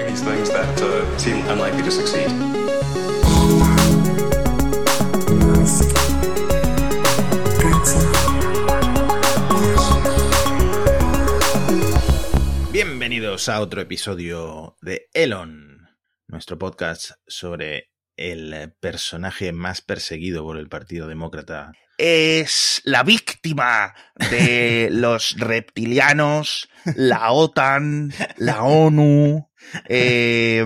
doing these things that uh, seem unlikely to succeed. Bienvenidos a otro episodio de Elon, nuestro podcast sobre el personaje más perseguido por el Partido Demócrata. Es la víctima de los reptilianos, la OTAN, la ONU, eh,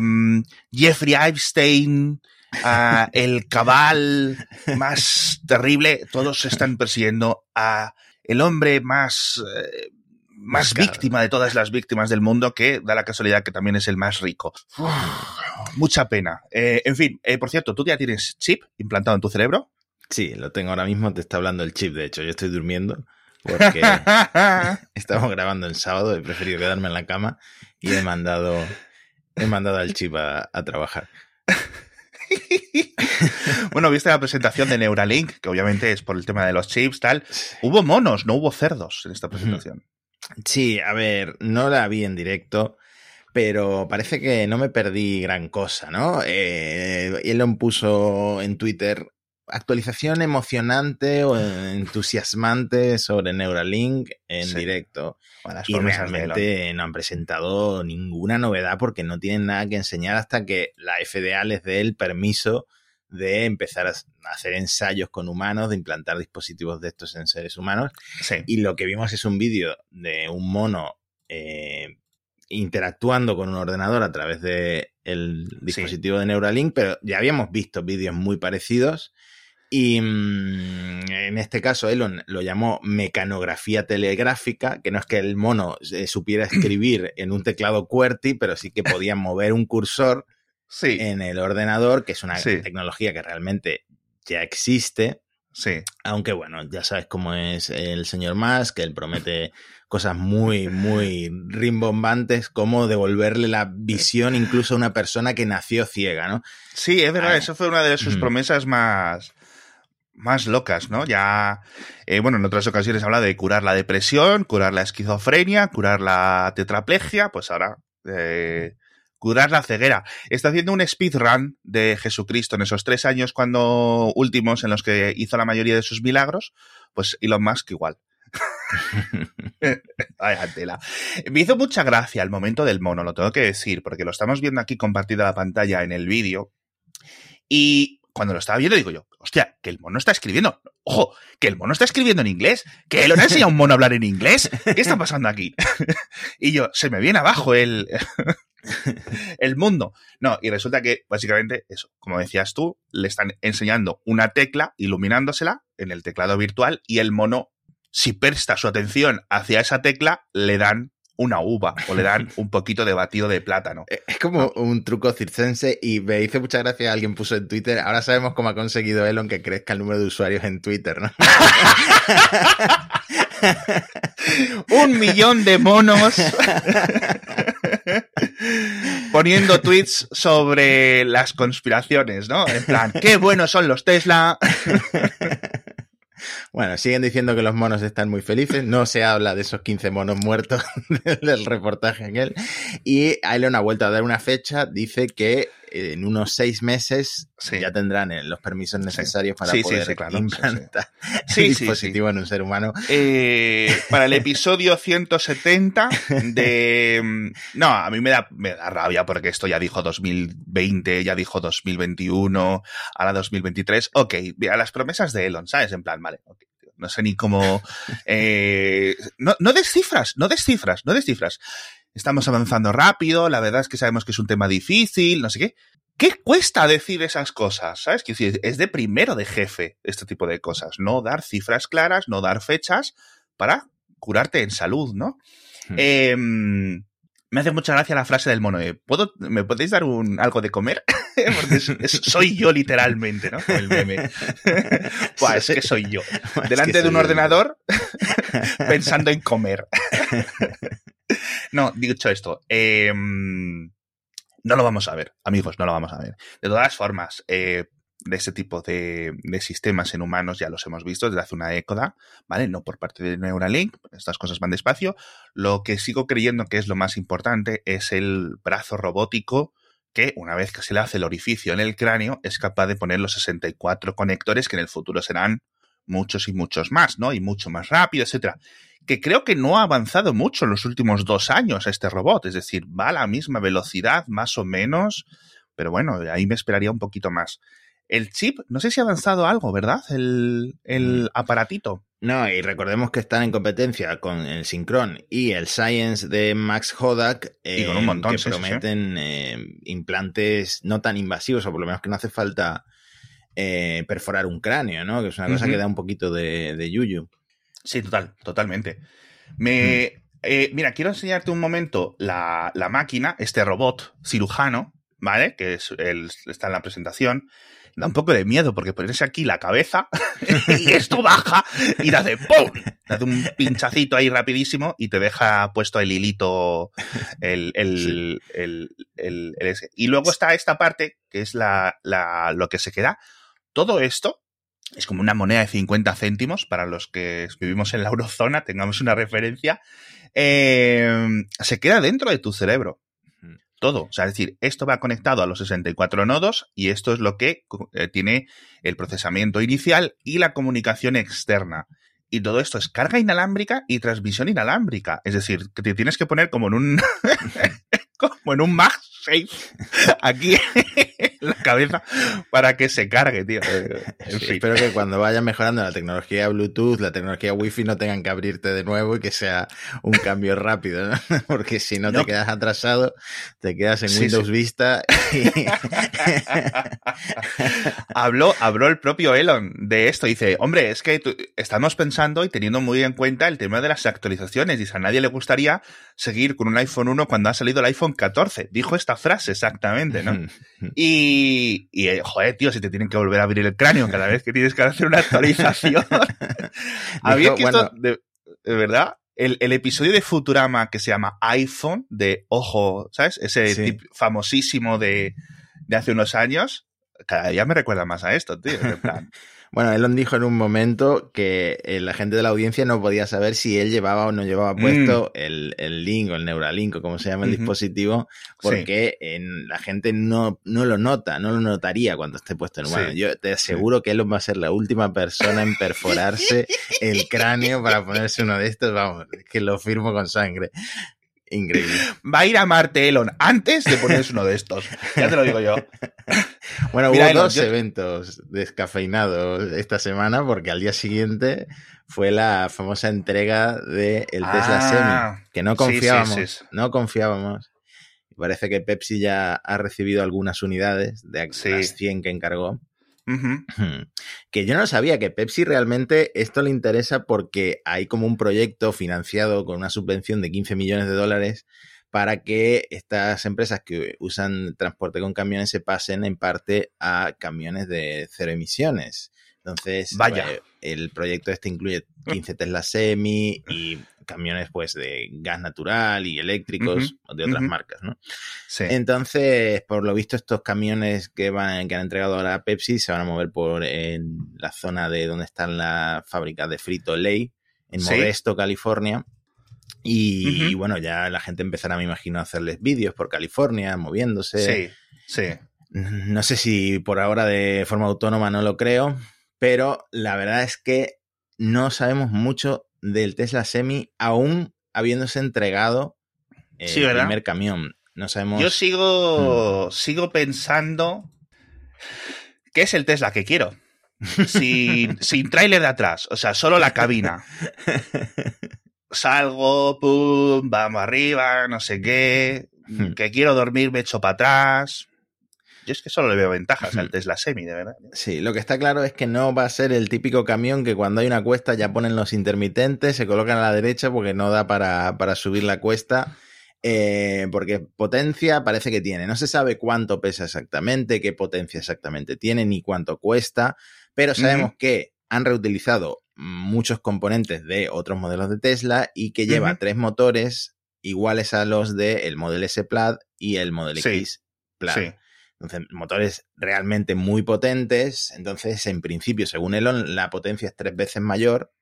Jeffrey Epstein, ah, el cabal más terrible. Todos están persiguiendo a el hombre más eh, más víctima de todas las víctimas del mundo, que da la casualidad que también es el más rico. Mucha pena. Eh, en fin, por cierto, ¿tú ya tienes chip implantado en tu cerebro? Sí, lo tengo ahora mismo, te está hablando el chip, de hecho, yo estoy durmiendo porque estamos grabando el sábado, he preferido quedarme en la cama y he mandado, he mandado al chip a, a trabajar. bueno, viste la presentación de Neuralink, que obviamente es por el tema de los chips, tal. Hubo monos, no hubo cerdos en esta presentación. Sí, a ver, no la vi en directo, pero parece que no me perdí gran cosa, ¿no? Eh, Elon puso en Twitter actualización emocionante o entusiasmante sobre Neuralink en Sí. directo. Y de realmente no han presentado ninguna novedad porque no tienen nada que enseñar hasta que la FDA les dé el permiso de empezar a hacer ensayos con humanos, de implantar dispositivos de estos en seres humanos. Sí. Y lo que vimos es un vídeo de un mono eh, interactuando con un ordenador a través del el dispositivo de Neuralink, pero ya habíamos visto vídeos muy parecidos. Y mm, en este caso Elon lo llamó mecanografía telegráfica, que no es que el mono eh, supiera escribir en un teclado QWERTY, pero sí que podía mover un cursor Sí, en el ordenador, que es una Sí. tecnología que realmente ya existe. sí. Aunque bueno, ya sabes cómo es el señor Musk, que él promete cosas muy, muy rimbombantes, como devolverle la visión incluso a una persona que nació ciega, ¿no? Sí, es verdad, Ah. eso fue una de sus promesas más, más locas, ¿no? Ya, eh, bueno, en otras ocasiones habla de curar la depresión, curar la esquizofrenia, curar la tetraplegia, pues ahora eh, curar la ceguera. Está haciendo un speedrun de Jesucristo en esos tres años cuando últimos en los que hizo la mayoría de sus milagros, pues Elon Musk igual. Vaya tela. Me hizo mucha gracia el momento del mono, lo tengo que decir, porque lo estamos viendo aquí compartida la pantalla en el vídeo. Y cuando lo estaba viendo, digo yo, hostia, que el mono está escribiendo. Ojo, que el mono está escribiendo en inglés. Que él no enseña a un mono a hablar en inglés. ¿Qué está pasando aquí? y yo, se me viene abajo el, el mundo. No, y resulta que básicamente eso, como decías tú, le están enseñando una tecla, iluminándosela en el teclado virtual y el mono, si presta su atención hacia esa tecla, le dan una uva o le dan un poquito de batido de plátano. Eh, Es como un truco circense y me hizo mucha gracia, alguien puso en Twitter, ahora sabemos cómo ha conseguido Elon que crezca el número de usuarios en Twitter, ¿no? un millón de monos poniendo tweets sobre las conspiraciones, ¿no? En plan, qué buenos son los Tesla. Bueno, siguen diciendo que los monos están muy felices. No se habla de esos 15 monos muertos del reportaje aquel. Y Elon ha vuelto a dar una fecha. Dice que en unos seis meses Sí. ya tendrán eh, los permisos necesarios para Sí, poder claro. implantar el dispositivo en un ser humano. Eh, para el episodio 170 de... No, a mí me da, me da rabia porque esto ya dijo 2020, ya dijo 2021, ahora 2023. Ok, mira, las promesas de Elon, ¿sabes? En plan, vale, ok, no sé ni cómo... eh, no, no descifras, no descifras, no descifras. Estamos avanzando rápido, la verdad es que sabemos que es un tema difícil, no sé qué. ¿Qué cuesta decir esas cosas? ¿Sabes? Que es de primero de jefe este tipo de cosas. No dar cifras claras, no dar fechas para curarte en salud, ¿no? Hmm. Eh, me hace mucha gracia la frase del mono. de, ¿Puedo, ¿Me podéis dar un, algo de comer? Porque es- es- soy yo literalmente, ¿no? El meme. Buah, es que soy yo. Delante de un ordenador pensando en comer. No, dicho esto, eh, no lo vamos a ver, amigos, no lo vamos a ver. De todas formas, eh, de ese tipo de, de, sistemas en humanos ya los hemos visto desde hace una década, ¿vale? No por parte de Neuralink, estas cosas van despacio. Lo que sigo creyendo que es lo más importante es el brazo robótico que una vez que se le hace el orificio en el cráneo es capaz de poner los 64 conectores que en el futuro serán muchos y muchos más, ¿no? Y mucho más rápido, etcétera. Que creo que no ha avanzado mucho en los últimos dos años este robot, es decir, va a la misma velocidad, más o menos, pero bueno, ahí me esperaría un poquito más. El chip, no sé si ha avanzado algo, ¿verdad? El, el mm. aparatito. No, y recordemos que están en competencia con el Synchron y el Science de Max Hodak, y con un montón, que prometen eh, implantes no tan invasivos, o por lo menos que no hace falta eh, perforar un cráneo, ¿no? Que es una cosa que da un poquito de, de yuyu. Sí, total, totalmente. Me, eh, mira, quiero enseñarte un momento la, la, máquina, este robot cirujano, ¿vale? Que es el, está en la presentación. Da un poco de miedo porque pones aquí la cabeza y esto baja y hace ¡pum! Un pinchacito ahí rapidísimo y te deja puesto el hilito, el, el, el, el, ese. Y luego está esta parte que es la, la, lo que se queda todo esto es como una moneda de 50 céntimos para los que vivimos en la eurozona, tengamos una referencia, eh, se queda dentro de tu cerebro. Todo. O sea, es decir, esto va conectado a los 64 nodos y esto es lo que eh, tiene el procesamiento inicial y la comunicación externa. Y todo esto es carga inalámbrica y transmisión inalámbrica. Es decir, que te tienes que poner como en un. como en un Aquí la cabeza para que se cargue, tío. Espero que cuando vaya mejorando la tecnología Bluetooth, la tecnología Wi-Fi, no tengan que abrirte de nuevo y que sea un cambio rápido, ¿no? Porque si no, te quedas atrasado, te quedas en Windows Vista. habló, habló el propio Elon de esto. Dice, hombre, es que estamos pensando y teniendo muy en cuenta el tema de las actualizaciones. Dice, a nadie le gustaría seguir con un iPhone 1 cuando ha salido el iPhone 14. Dijo esta frase exactamente, ¿no? y y, eh, joder, tío, si te tienen que volver a abrir el cráneo cada vez que tienes que hacer una actualización. Había que de, verdad, el, episodio de Futurama que se llama iPhone, de Ojo, ¿sabes? Ese famosísimo de, de hace unos años, cada día me recuerda más a esto, tío. En plan, bueno, Elon dijo en un momento que eh, la gente de la audiencia no podía saber si él llevaba o no llevaba puesto mm. el, el, link o el Neuralink o como se llama el dispositivo, porque en, la gente no, no lo nota, no lo notaría cuando esté puesto en mano. Yo te aseguro que Elon va a ser la última persona en perforarse el cráneo para ponerse uno de estos, vamos, que lo firmo con sangre. Increíble. Va a ir a Marte Elon antes de ponerse uno de estos. Ya te lo digo yo. Bueno, hubo dos eventos descafeinados esta semana porque al día siguiente fue la famosa entrega del el Tesla ah, Semi, que no confiábamos, no confiábamos. Parece que Pepsi ya ha recibido algunas unidades de las 100 que encargó. Que yo no sabía que Pepsi realmente esto le interesa porque hay como un proyecto financiado con una subvención de 15 millones de dólares para que estas empresas que usan transporte con camiones se pasen en parte a camiones de cero emisiones. Entonces, Vaya. Pues, el proyecto este incluye 15 Tesla Semi y camiones pues de gas natural y eléctricos de otras marcas, ¿no? Sí. Entonces, por lo visto, estos camiones que van, que han entregado ahora a Pepsi se van a mover por en la zona de donde están las fábricas de Frito Lay, en Modesto, California. Y, bueno, ya la gente empezará, me imagino, a hacerles vídeos por California, moviéndose. Sí, sí. No sé si por ahora de forma autónoma no lo creo, pero la verdad es que no sabemos mucho del Tesla Semi aún habiéndose entregado el primer camión. No sabemos. Yo sigo, mm. sigo pensando que es el Tesla que quiero. Sin, sin tráiler de atrás, o sea, solo la cabina. Salgo, pum, vamos arriba, no sé qué, hmm. que quiero dormir, me echo para atrás. Yo es que solo le veo ventajas al Tesla Semi, de verdad. Sí, lo que está claro es que no va a ser el típico camión que cuando hay una cuesta ya ponen los intermitentes, se colocan a la derecha porque no da para, para subir la cuesta. Eh, porque potencia parece que tiene. No se sabe cuánto pesa exactamente, qué potencia exactamente tiene, ni cuánto cuesta, pero sabemos que han reutilizado muchos componentes de otros modelos de Tesla y que lleva tres motores iguales a los del Model S Plaid y el Model X Plaid. Entonces, motores realmente muy potentes. Entonces, en principio, según Elon, la potencia es tres veces mayor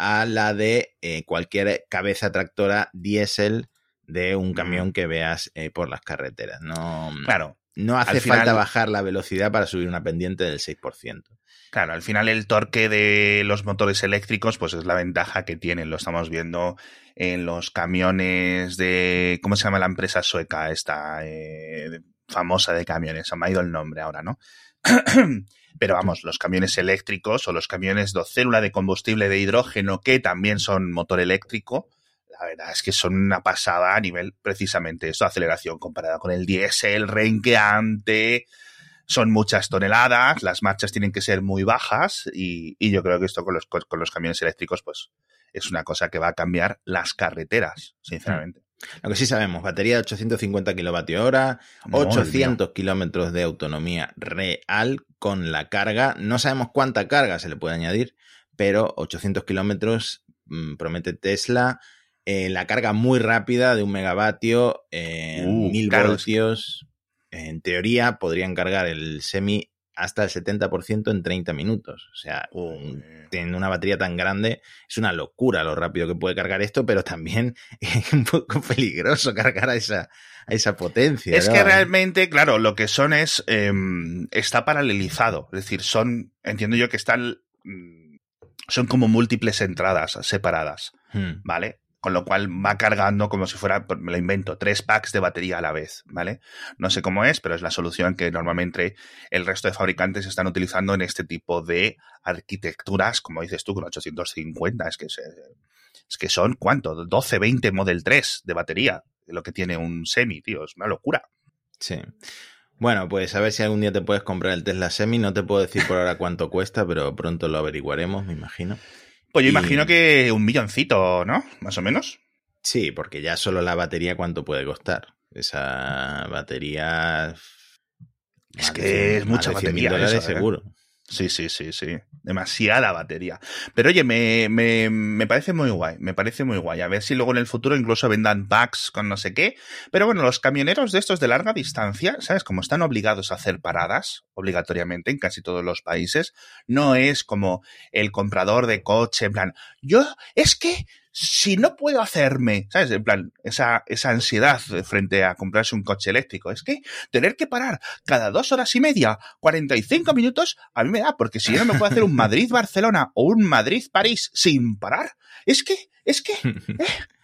a la de eh, cualquier cabeza tractora diésel de un camión que veas eh, por las carreteras. No, claro. No hace falta bajar la velocidad para subir una pendiente del 6%. Claro, al final el torque de los motores eléctricos, pues es la ventaja que tienen. Lo estamos viendo en los camiones de. ¿Cómo se llama la empresa sueca esta? Eh, famosa de camiones. Se me ha ido el nombre ahora, ¿no? Pero vamos, los camiones eléctricos o los camiones de célula de combustible de hidrógeno, que también son motor eléctrico, la verdad es que son una pasada a nivel precisamente esto, aceleración comparada con el diésel, renqueante, son muchas toneladas, las marchas tienen que ser muy bajas y, yo creo que esto con los, con los camiones eléctricos pues es una cosa que va a cambiar las carreteras, sinceramente. Lo que sí sabemos, batería de 850 kWh, 800 kilómetros de autonomía real con la carga. No sabemos cuánta carga se le puede añadir, pero 800 kilómetros mm, promete Tesla. Eh, la carga muy rápida de un megavatio, eh, 1000 voltios en teoría podrían cargar el semi hasta el 70% en 30 minutos. O sea, teniendo una batería tan grande, es una locura lo rápido que puede cargar esto, pero también es un poco peligroso cargar a esa, a esa potencia. Es que realmente, claro, lo que son es. Em, está paralelizado. Es decir, son. Entiendo yo que están. Mm, son como múltiples entradas separadas. Hmm. ¿Vale? Con lo cual va cargando como si fuera, me lo invento, tres packs de batería a la vez, ¿vale? No sé cómo es, pero es la solución que normalmente el resto de fabricantes están utilizando en este tipo de arquitecturas, como dices tú, con 850, es que, es que son, ¿cuánto? 12, 20 Model 3 de batería, lo que tiene un semi, tío, es una locura. Sí. Bueno, pues a ver si algún día te puedes comprar el Tesla Semi. No te puedo decir por ahora cuánto cuesta, pero pronto lo averiguaremos, me imagino. Pues yo imagino que un milloncito, ¿no? Más o menos. Sí, porque ya solo la batería, ¿cuánto puede costar? Esa batería. Es que es mucha batería. Dólares, seguro. Sí, sí, sí, sí. Demasiada batería. Pero oye, me, me, me, parece muy guay. Me parece muy guay. A ver si luego en el futuro incluso vendan packs con no sé qué. Pero bueno, los camioneros de estos de larga distancia, ¿sabes? Como están obligados a hacer paradas, obligatoriamente, en casi todos los países, no es como el comprador de coche, en plan, yo, es que si no puedo hacerme, ¿sabes? En plan, esa, esa ansiedad frente a comprarse un coche eléctrico. Es que tener que parar cada dos horas y media, 45 minutos, a mí me da, porque si yo no me puedo hacer un Madrid-Barcelona o un Madrid-París sin parar, es que, es que, eh,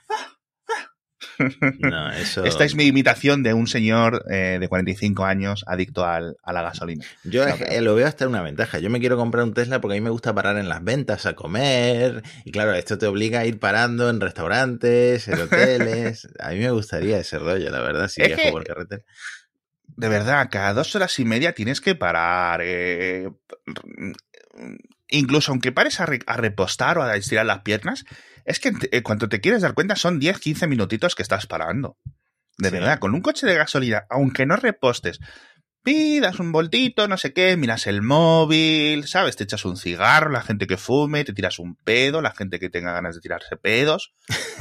no, eso... Esta es mi imitación de un señor eh, de 45 años adicto al, a la gasolina. Yo lo veo hasta una ventaja. Yo me quiero comprar un Tesla porque a mí me gusta parar en las ventas a comer. Y claro, esto te obliga a ir parando en restaurantes, en hoteles. a mí me gustaría ese rollo, la verdad, si viajo por carretera. De verdad, cada dos horas y media tienes que parar. Eh, incluso aunque pares a, a repostar o a estirar las piernas, es que en cuanto te quieres dar cuenta son 10, 15 minutitos que estás parando. De verdad, con un coche de gasolina, aunque no repostes, pidas un voltito, no sé qué, miras el móvil, ¿sabes? Te echas un cigarro, la gente que fume, te tiras un pedo, la gente que tenga ganas de tirarse pedos.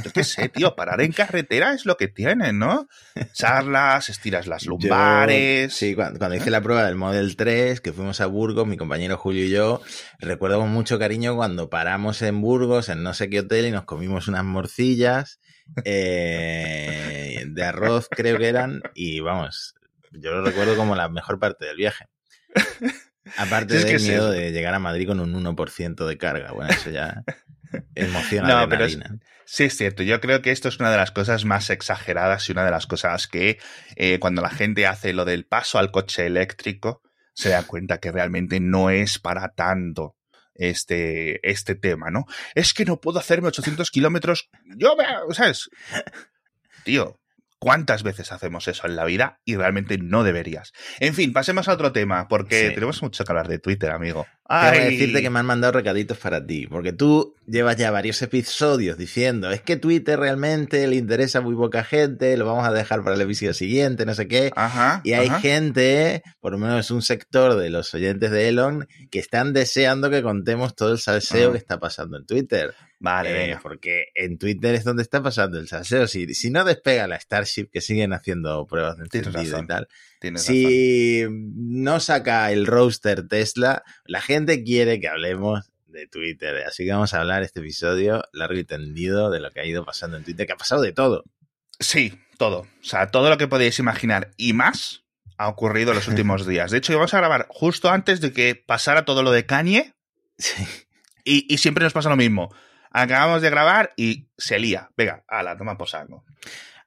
Yo qué sé, tío, parar en carretera es lo que tienen, ¿no? Charlas, estiras las lumbares. sí, cuando, hice la prueba del Model 3, que fuimos a Burgos, mi compañero Julio y yo, recuerdo con mucho cariño cuando paramos en Burgos, en no sé qué hotel, y nos comimos unas morcillas. Eh, de arroz creo que eran y vamos, yo lo recuerdo como la mejor parte del viaje. Aparte del miedo de llegar a Madrid con un 1% de carga. Bueno, eso ya emociona. No, pero sí es cierto. Yo creo que esto es una de las cosas más exageradas y una de las cosas que eh, cuando la gente hace lo del paso al coche eléctrico, se da cuenta que realmente no es para tanto este, este tema, ¿no? Es que no puedo hacerme 800 kilómetros. Yo, ¿sabes? Tío, ¿Cuántas veces hacemos eso en la vida y realmente no deberías? En fin, pasemos a otro tema, porque tenemos mucho que hablar de Twitter, amigo. Quiero decirte que me han mandado recaditos para ti, porque tú llevas ya varios episodios diciendo, es que Twitter realmente le interesa muy poca gente, lo vamos a dejar para el episodio siguiente, no sé qué. Ajá, y hay ajá. gente, por lo menos un sector de los oyentes de Elon, que están deseando que contemos todo el salseo Ah. que está pasando en Twitter. Vale, Eh, venga. porque en Twitter es donde está pasando el salseo. Si, si no despega la Starship, que siguen haciendo pruebas de encendido y tal, Tienes razón. si no saca el roster Tesla, la gente quiere que hablemos de Twitter. Así que vamos a hablar este episodio largo y tendido de lo que ha ido pasando en Twitter, que ha pasado de todo. Sí, todo. O sea, todo lo que podéis imaginar y más ha ocurrido en los últimos días. De hecho, íbamos a grabar justo antes de que pasara todo lo de Kanye Sí. y, y siempre nos pasa lo mismo. Acabamos de grabar y se lía. Venga, a la toma por saco.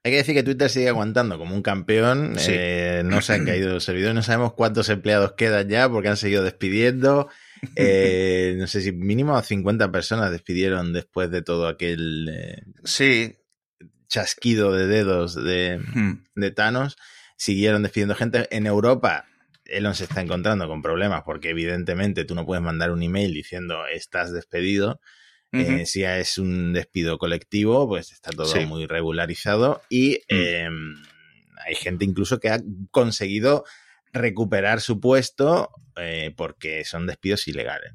Hay que decir que Twitter sigue aguantando como un campeón. Sí. Eh, no se han caído los servidores, no sabemos cuántos empleados quedan ya porque han seguido despidiendo. Eh, no sé si mínimo 50 personas despidieron después de todo aquel eh, Sí. chasquido de dedos de, Hmm. de Thanos. Siguieron despidiendo gente. En Europa, Elon se está encontrando con problemas porque evidentemente tú no puedes mandar un email diciendo estás despedido. Ujú. Eh, si es un despido colectivo, pues está todo Sí. muy regularizado y Mm. eh, hay gente incluso que ha conseguido recuperar su puesto eh, porque son despidos ilegales.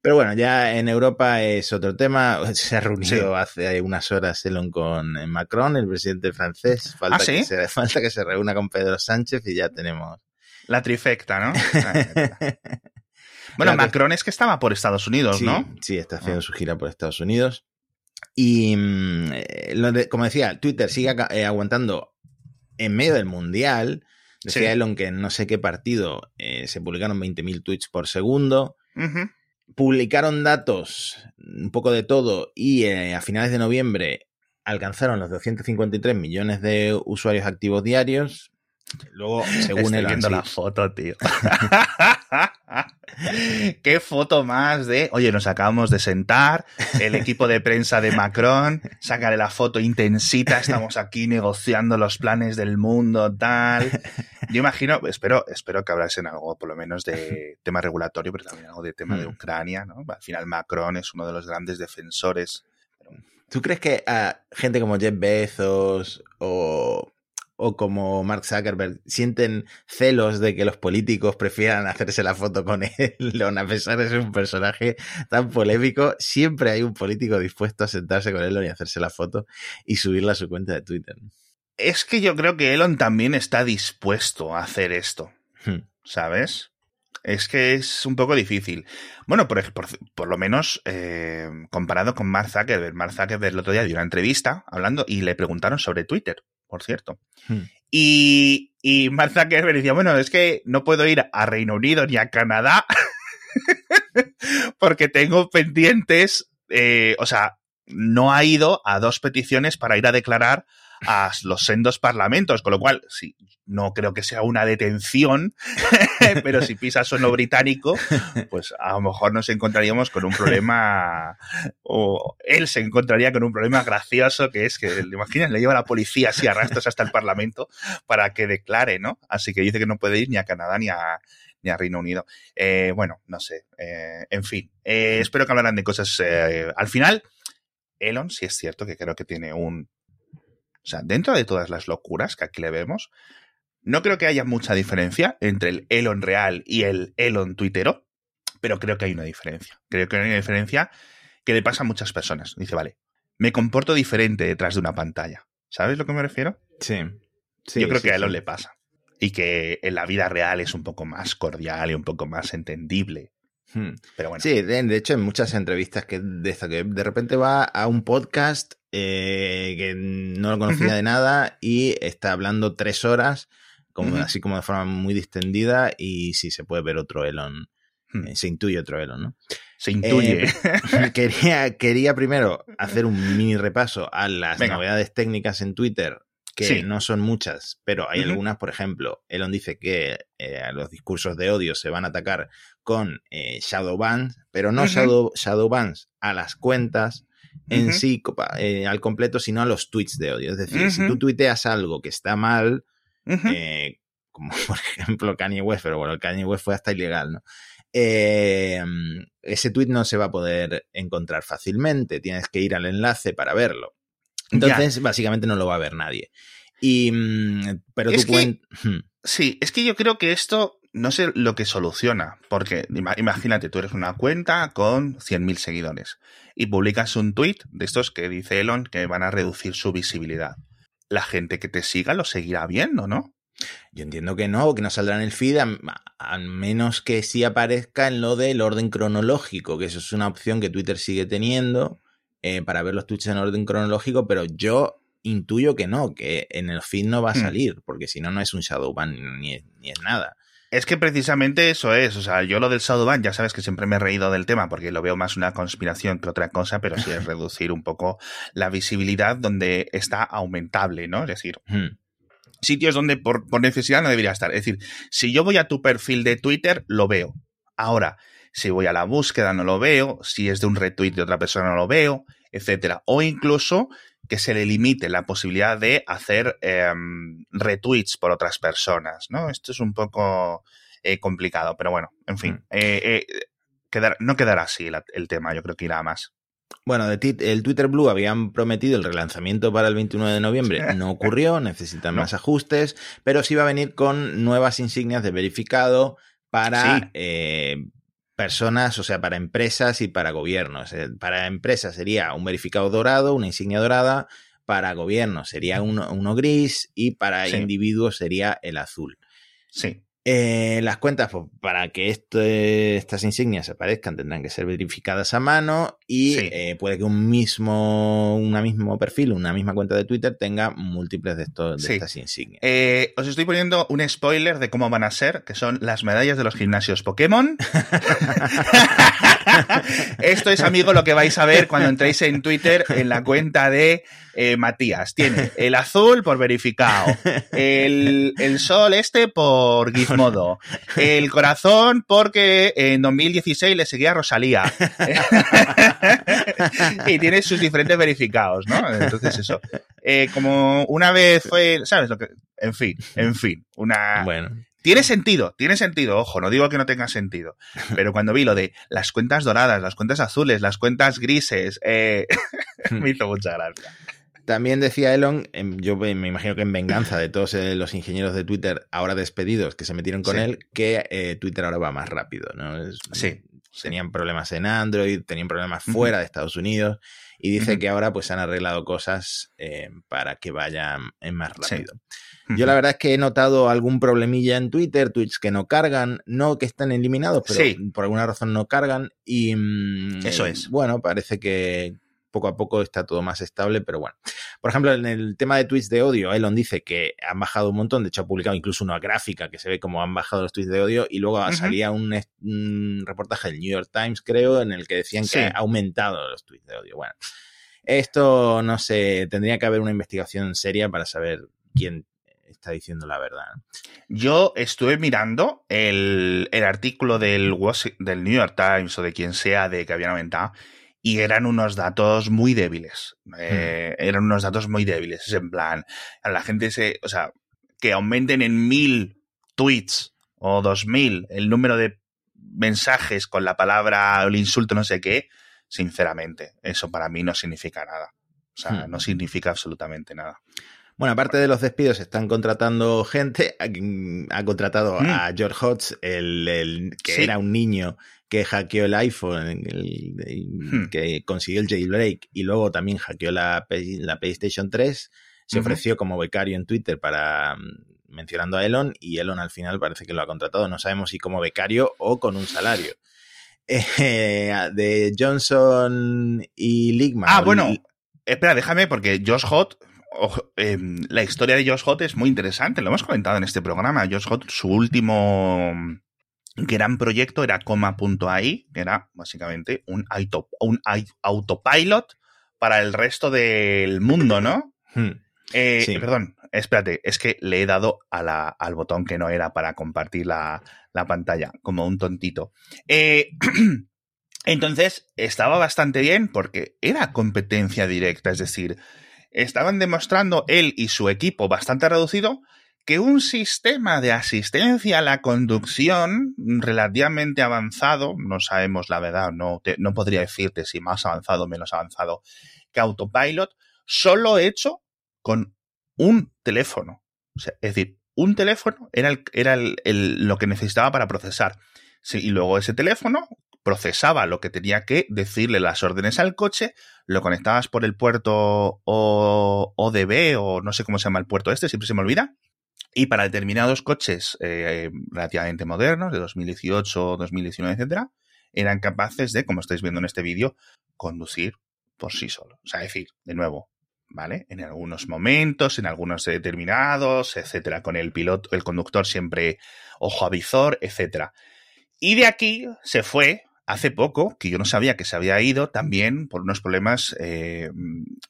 Pero bueno, ya en Europa es otro tema. Se ha reunido hace unas horas Elon con Macron, el presidente francés. Falta, ¿Ah, sí? que se, falta que se reúna con Pedro Sánchez y ya tenemos. La trifecta, ¿no? bueno, La que- Macron es que estaba por Estados Unidos, sí, ¿no? Sí, está haciendo Ah. su gira por Estados Unidos. Y mm, eh, lo de- como decía, Twitter sigue eh, aguantando en medio del mundial. Decía Sí. Elon que en no sé qué partido eh, se publicaron 20.000 tweets por segundo. Publicaron datos, un poco de todo, y eh, a finales de noviembre alcanzaron los 253 millones de usuarios activos diarios. Luego, según Estoy Elon, viendo sí. la foto, tío. Qué foto más de, oye, nos acabamos de sentar, el equipo de prensa de Macron, sácale la foto intensita, estamos aquí negociando los planes del mundo, tal. Yo imagino, espero, espero que hablasen algo, por lo menos de tema regulatorio, pero también algo de tema de Hmm. Ucrania, ¿no? Al final Macron es uno de los grandes defensores. ¿Tú crees que a gente como Jeff Bezos o, o como Mark Zuckerberg sienten celos de que los políticos prefieran hacerse la foto con Elon a pesar de ser un personaje tan polémico? Siempre hay un político dispuesto a sentarse con Elon y hacerse la foto y subirla a su cuenta de Twitter. Es que yo creo que Elon también está dispuesto a hacer esto. Hmm. ¿sabes? Es que es un poco difícil. Bueno, por, por, por lo menos eh, comparado con Mark Zuckerberg. Mark Zuckerberg el otro día dio una entrevista hablando y le preguntaron sobre Twitter, por cierto. Hmm. Y, y Mark Zuckerberg decía, bueno, es que no puedo ir a Reino Unido ni a Canadá porque tengo pendientes, eh, o sea, no ha ido a dos peticiones para ir a declarar a los sendos parlamentos, con lo cual, sí, no creo que sea una detención, pero si pisa suelo británico, pues a lo mejor nos encontraríamos con un problema, o él se encontraría con un problema gracioso, que es que, ¿te imaginas? Le lleva la policía así a rastros hasta el parlamento para que declare, ¿no? Así que dice que no puede ir ni a Canadá ni a, ni a Reino Unido. Eh, bueno, no sé, eh, en fin, eh, espero que hablaran de cosas, al final, Elon sí es cierto que creo que tiene un o sea, dentro de todas las locuras que aquí le vemos, no creo que haya mucha diferencia entre el Elon real y el Elon tuitero, pero creo que hay una diferencia. Creo que hay una diferencia que le pasa a muchas personas. Dice, vale, me comporto diferente detrás de una pantalla. ¿Sabes lo que me refiero? Sí. sí Yo creo sí, que a Elon sí. le pasa. Y que en la vida real es un poco más cordial y un poco más entendible. Hmm. Pero bueno. Sí, de, de hecho, en muchas entrevistas que de que de repente va a un podcast eh, que no lo conocía de nada y está hablando tres horas, como, así como de forma muy distendida, y sí se puede ver otro Elon, Hmm. eh, se intuye otro Elon, ¿no? Se intuye. Eh, quería, quería primero hacer un mini repaso a las Venga. novedades técnicas en Twitter, que Sí. no son muchas, pero hay algunas, por ejemplo, Elon dice que a los discursos de odio se van a atacar con shadow bans, pero no shadow, shadow bans a las cuentas en sí copa- eh, al completo, sino a los tweets de odio. Es decir, si tú tuiteas algo que está mal, eh, como por ejemplo Kanye West, pero bueno, el Kanye West fue hasta ilegal, ¿no? eh, ese tweet no se va a poder encontrar fácilmente. Tienes que ir al enlace para verlo. Entonces, básicamente no lo va a ver nadie. Y, mm, pero Es tú que- cuen- Sí, es que yo creo que esto no sé lo que soluciona, porque ima- imagínate, tú eres una cuenta con 100.000 seguidores y publicas un tweet de estos que dice Elon que van a reducir su visibilidad. La gente que te siga lo seguirá viendo, ¿no? Yo entiendo que no, que no saldrá en el feed, a, a menos que sí aparezca en lo del orden cronológico, que eso es una opción que Twitter sigue teniendo eh, para ver los tweets en orden cronológico, pero yo intuyo que no, que en el feed no va a Hmm. salir, porque si no, no es un shadow ban ni, ni es nada. Es que precisamente eso es, o sea, yo lo del Shadowban, ya sabes que siempre me he reído del tema porque lo veo más una conspiración que otra cosa, pero sí es reducir un poco la visibilidad donde está aumentable, ¿no? Es decir, Hmm. sitios donde por, por necesidad no debería estar. Es decir, si yo voy a tu perfil de Twitter, lo veo. Ahora, si voy a la búsqueda, no lo veo. Si es de un retweet de otra persona, no lo veo, etcétera. O incluso que se le limite la posibilidad de hacer em, retweets por otras personas, ¿no? Esto es un poco eh, complicado, pero bueno, en fin. Mm. eh, eh, quedar- no quedará así la- el tema, yo creo que irá a más. Bueno, de el Twitter Blue habían prometido el relanzamiento para el 21 de noviembre. No ocurrió, necesitan No. más ajustes, pero sí va a venir con nuevas insignias de verificado para Sí. eh, personas, o sea, para empresas y para gobiernos. Eh, Para empresas sería un verificado dorado, una insignia dorada. Para gobiernos sería uno, uno gris y para Sí. individuos sería el azul. Sí. Eh, las cuentas, pues, para que estas insignias aparezcan, tendrán que ser verificadas a mano y Sí. eh, puede que un mismo, una mismo perfil, una misma cuenta de Twitter tenga múltiples de, estos, de Sí. estas insignias. Eh, os estoy poniendo un spoiler de cómo van a ser, que son las medallas de los gimnasios Pokémon. Esto es, amigo, lo que vais a ver cuando entréis en Twitter en la cuenta de eh, Matías. Tiene el azul por verificado, el, el sol este por Gizmodo, el corazón porque en 2016 le seguía a Rosalía. y tiene sus diferentes verificados, ¿no? Entonces eso. Eh, como una vez fue, ¿sabes lo que? En fin, en fin, una... Bueno, Tiene sentido, tiene sentido, ojo, no digo que no tenga sentido, pero cuando vi lo de las cuentas doradas, las cuentas azules, las cuentas grises, eh, me hizo mucha gracia. También decía Elon, yo me imagino que en venganza de todos eh, los ingenieros de Twitter ahora despedidos que se metieron con Sí. él, que eh, Twitter ahora va más rápido, ¿no? Es- Sí, Tenían problemas en Android, tenían problemas fuera de Estados Unidos y dice que ahora pues han arreglado cosas eh, para que vayan más Sí. rápido. Yo la verdad es que he notado algún problemilla en Twitter, tweets que no cargan, no que están eliminados, pero Sí. por alguna razón no cargan y mm, Eso es. bueno, parece que poco a poco está todo más estable, pero bueno. Por ejemplo, en el tema de tweets de odio, Elon dice que han bajado un montón, de hecho ha publicado incluso una gráfica que se ve cómo han bajado los tweets de odio y luego salía un, reportaje del New York Times, creo, en el que decían Sí. que ha aumentado los tweets de odio. Bueno, esto no sé, tendría que haber una investigación seria para saber quién está diciendo la verdad. Yo estuve mirando el, el artículo del, del New York Times o de quien sea de que habían aumentado y eran unos datos muy débiles. Eh, Eran unos datos muy débiles. Es en plan, a la gente se, o sea, que aumenten en mil tweets o dos mil el número de mensajes con la palabra o el insulto no sé qué, sinceramente, eso para mí no significa nada. O sea, Hmm. no significa absolutamente nada. Bueno, aparte de los despidos, están contratando gente. Ha contratado Mm. a George Hodge, el, el que Sí. era un niño que hackeó el iPhone, el- el- Hmm. que consiguió el jailbreak y luego también hackeó la, Play- la PlayStation 3. Se ofreció como becario en Twitter para mm, mencionando a Elon y Elon al final parece que lo ha contratado. No sabemos si como becario o con un salario. Eh, de Johnson y Ligma. Ah, bueno, espera, déjame, porque Josh Hot, em, la historia de Josh Hot es muy interesante, lo hemos comentado en este programa. Josh Hot, su último gran proyecto era Coma.ai, que era básicamente un, auto- un ai- autopilot para el resto del mundo, ¿no? Hmm. Eh, Sí. Perdón, espérate, es que le he dado a la- al botón que no era para compartir la, la pantalla, como un tontito. Eh, entonces, estaba bastante bien porque era competencia directa, es decir, estaban demostrando él y su equipo bastante reducido que un sistema de asistencia a la conducción relativamente avanzado, no sabemos la verdad, no, no podría decirte si más avanzado o menos avanzado que Autopilot, solo hecho con un teléfono. es decir, un teléfono era, era lo que necesitaba para procesar. y luego ese teléfono procesaba lo que tenía que decirle las órdenes al coche, lo conectabas por el puerto ODB o no sé cómo se llama el puerto este, siempre se me olvida, y para determinados coches eh, relativamente modernos, de 2018, 2019, etcétera, eran capaces de, como estáis viendo en este vídeo, conducir por sí solo. O sea, decir, de nuevo, ¿vale? En algunos momentos, en algunos determinados, etcétera, con el piloto, el conductor siempre ojo a visor, etcétera. Y de aquí se fue hace poco, que yo no sabía que se había ido también por unos problemas. Eh,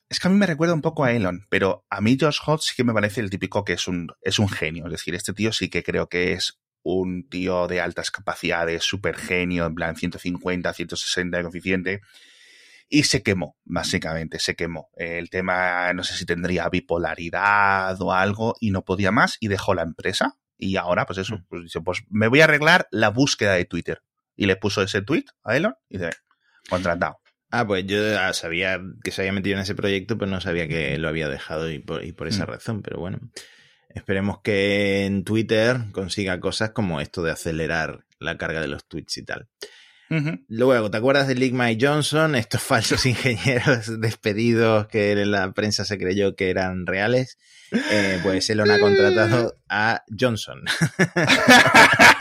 es que a mí me recuerda un poco a Elon, pero a mí Josh Hodge sí que me parece el típico que es un, es un genio. Es decir, este tío sí que creo que es un tío de altas capacidades, súper genio, en plan 150, 160 de coeficiente. Y se quemó, básicamente, se quemó. El tema, no sé si tendría bipolaridad o algo, y no podía más, y dejó la empresa. Y ahora, pues eso, mm. pues pues me voy a arreglar la búsqueda de Twitter y le puso ese tweet a Elon y dice, contratado. Ah, pues yo sabía que se había metido en ese proyecto, pero no sabía que lo había dejado y por, y por esa mm. razón. Pero bueno, esperemos que en Twitter consiga cosas como esto de acelerar la carga de los tweets y tal. Luego, ¿te acuerdas de Ligma y Johnson? Estos falsos ingenieros despedidos que la prensa se creyó que eran reales. Eh, pues Elon ha contratado a Johnson.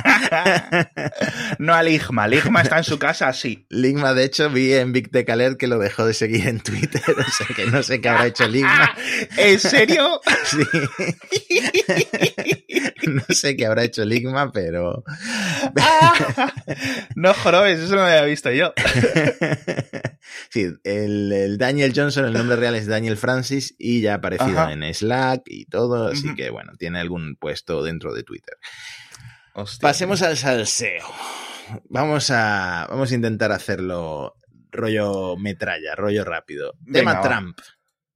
no a Ligma. Ligma está en su casa, sí. Ligma, de hecho, vi en Big Tech Alert que lo dejó de seguir en Twitter. O sea que no sé qué habrá hecho Ligma. ¿En serio? Sí. no sé qué habrá hecho Ligma, pero. no jorobes, eso no lo había visto yo. sí, el, Daniel Johnson, el nombre real es Daniel Francis y ya ha aparecido en Slack y todo, así que bueno, tiene algún puesto dentro de Twitter. Pasemos al salseo. Vamos a, vamos a intentar hacerlo rollo metralla, rollo rápido. Tema Trump.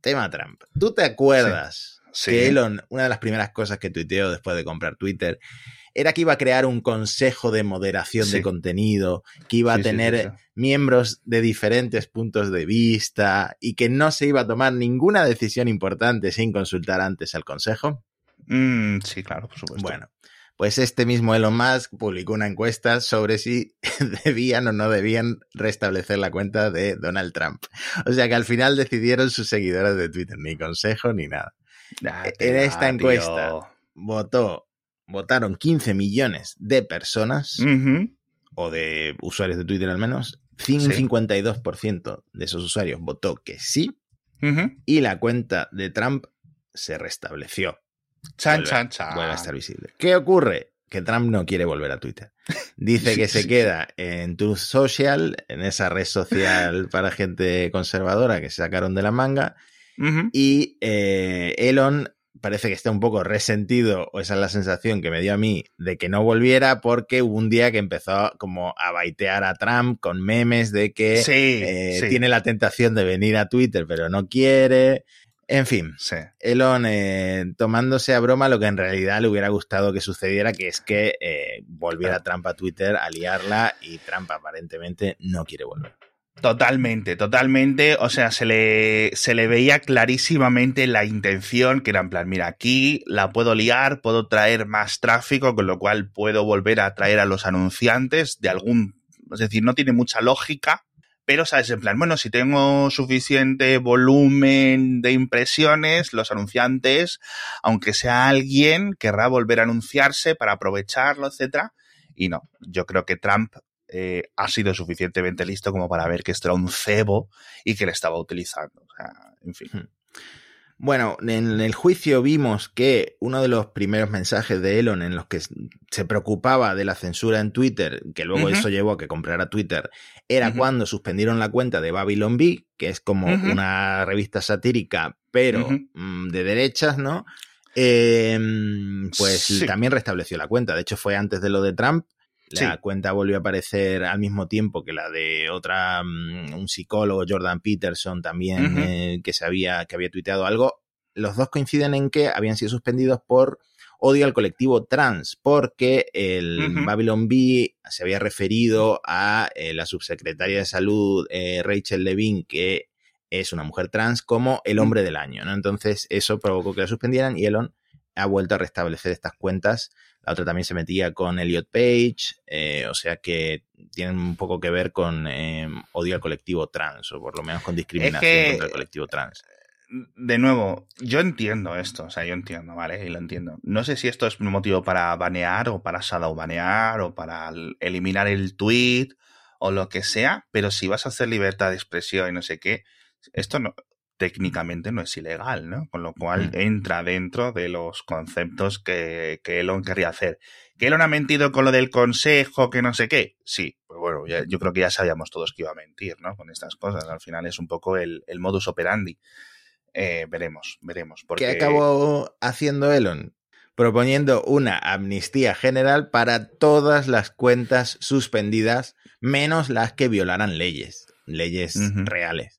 Tema Trump. ¿Tú te acuerdas que Elon, una de las primeras cosas que tuiteó después de comprar Twitter, era que iba a crear un consejo de moderación de contenido, que iba a tener miembros de diferentes puntos de vista y que no se iba a tomar ninguna decisión importante sin consultar antes al consejo? Mm, sí, claro, por supuesto. Bueno, pues este mismo Elon Musk publicó una encuesta sobre si debían o no debían restablecer la cuenta de Donald Trump. O sea que al final decidieron sus seguidores de Twitter, ni consejo ni nada. en esta encuesta votó, votaron 15 millones de personas, o de usuarios de Twitter al menos, 52% de esos usuarios votó que sí, y la cuenta de Trump se restableció. Chan, chan, chan. Vuelve a estar visible. ¿Qué ocurre? Que Trump no quiere volver a Twitter. Dice que se queda en Truth Social, en esa red social para gente conservadora que se sacaron de la manga. Y eh, Elon parece que está un poco resentido, o esa es la sensación que me dio a mí, de que no volviera porque hubo un día que empezó como a baitear a Trump con memes de que eh, tiene la tentación de venir a Twitter pero no quiere. En fin, Elon eh, tomándose a broma lo que en realidad le hubiera gustado que sucediera, que es que eh, volviera Trump a Twitter a liarla y Trump aparentemente no quiere volver. Totalmente, totalmente. O sea, se le, se le veía clarísimamente la intención, que era en plan, mira, aquí la puedo liar, puedo traer más tráfico, con lo cual puedo volver a traer a los anunciantes de algún... Es decir, no tiene mucha lógica, pero, ¿sabes? En plan, bueno, si tengo suficiente volumen de impresiones, los anunciantes, aunque sea alguien, querrá volver a anunciarse para aprovecharlo, etcétera. Y no, yo creo que Trump eh, ha sido suficientemente listo como para ver que esto era un cebo y que le estaba utilizando. O sea, en fin. Bueno, en el juicio vimos que uno de los primeros mensajes de Elon en los que se preocupaba de la censura en Twitter, que luego eso llevó a que comprara Twitter, era cuando suspendieron la cuenta de Babylon Bee, que es como una revista satírica, pero mm, de derechas, ¿no? Em, pues también restableció la cuenta. De hecho, fue antes de lo de Trump. La cuenta volvió a aparecer al mismo tiempo que la de otra, mm, un psicólogo, Jordan Peterson, también, eh, que, se había, que había tuiteado algo. Los dos coinciden en que habían sido suspendidos por odio al colectivo trans, porque el Babylon B se había referido a eh, la subsecretaria de salud eh, Rachel Levine, que es una mujer trans, como el hombre del año, ¿no? Entonces eso provocó que la suspendieran y Elon ha vuelto a restablecer estas cuentas. La otra también se metía con Elliot Page, eh, o sea que tienen un poco que ver con odio al colectivo trans, o por lo menos con discriminación contra el colectivo trans de nuevo, yo entiendo esto, o sea, yo entiendo, ¿vale? Y lo entiendo. No sé si esto es un motivo para banear o para shadow banear o para eliminar el tweet o lo que sea, pero si vas a hacer libertad de expresión y no sé qué, esto no, técnicamente no es ilegal, ¿no? Con lo cual mm. entra dentro de los conceptos que, que, Elon querría hacer. ¿Que Elon ha mentido con lo del consejo, que no sé qué? Sí, pues bueno, yo creo que ya sabíamos todos que iba a mentir, ¿no? Con estas cosas. Al final es un poco el, el modus operandi. Eh, veremos, veremos. Porque... ¿Qué acabó haciendo Elon? Proponiendo una amnistía general para todas las cuentas suspendidas, menos las que violaran leyes, leyes reales.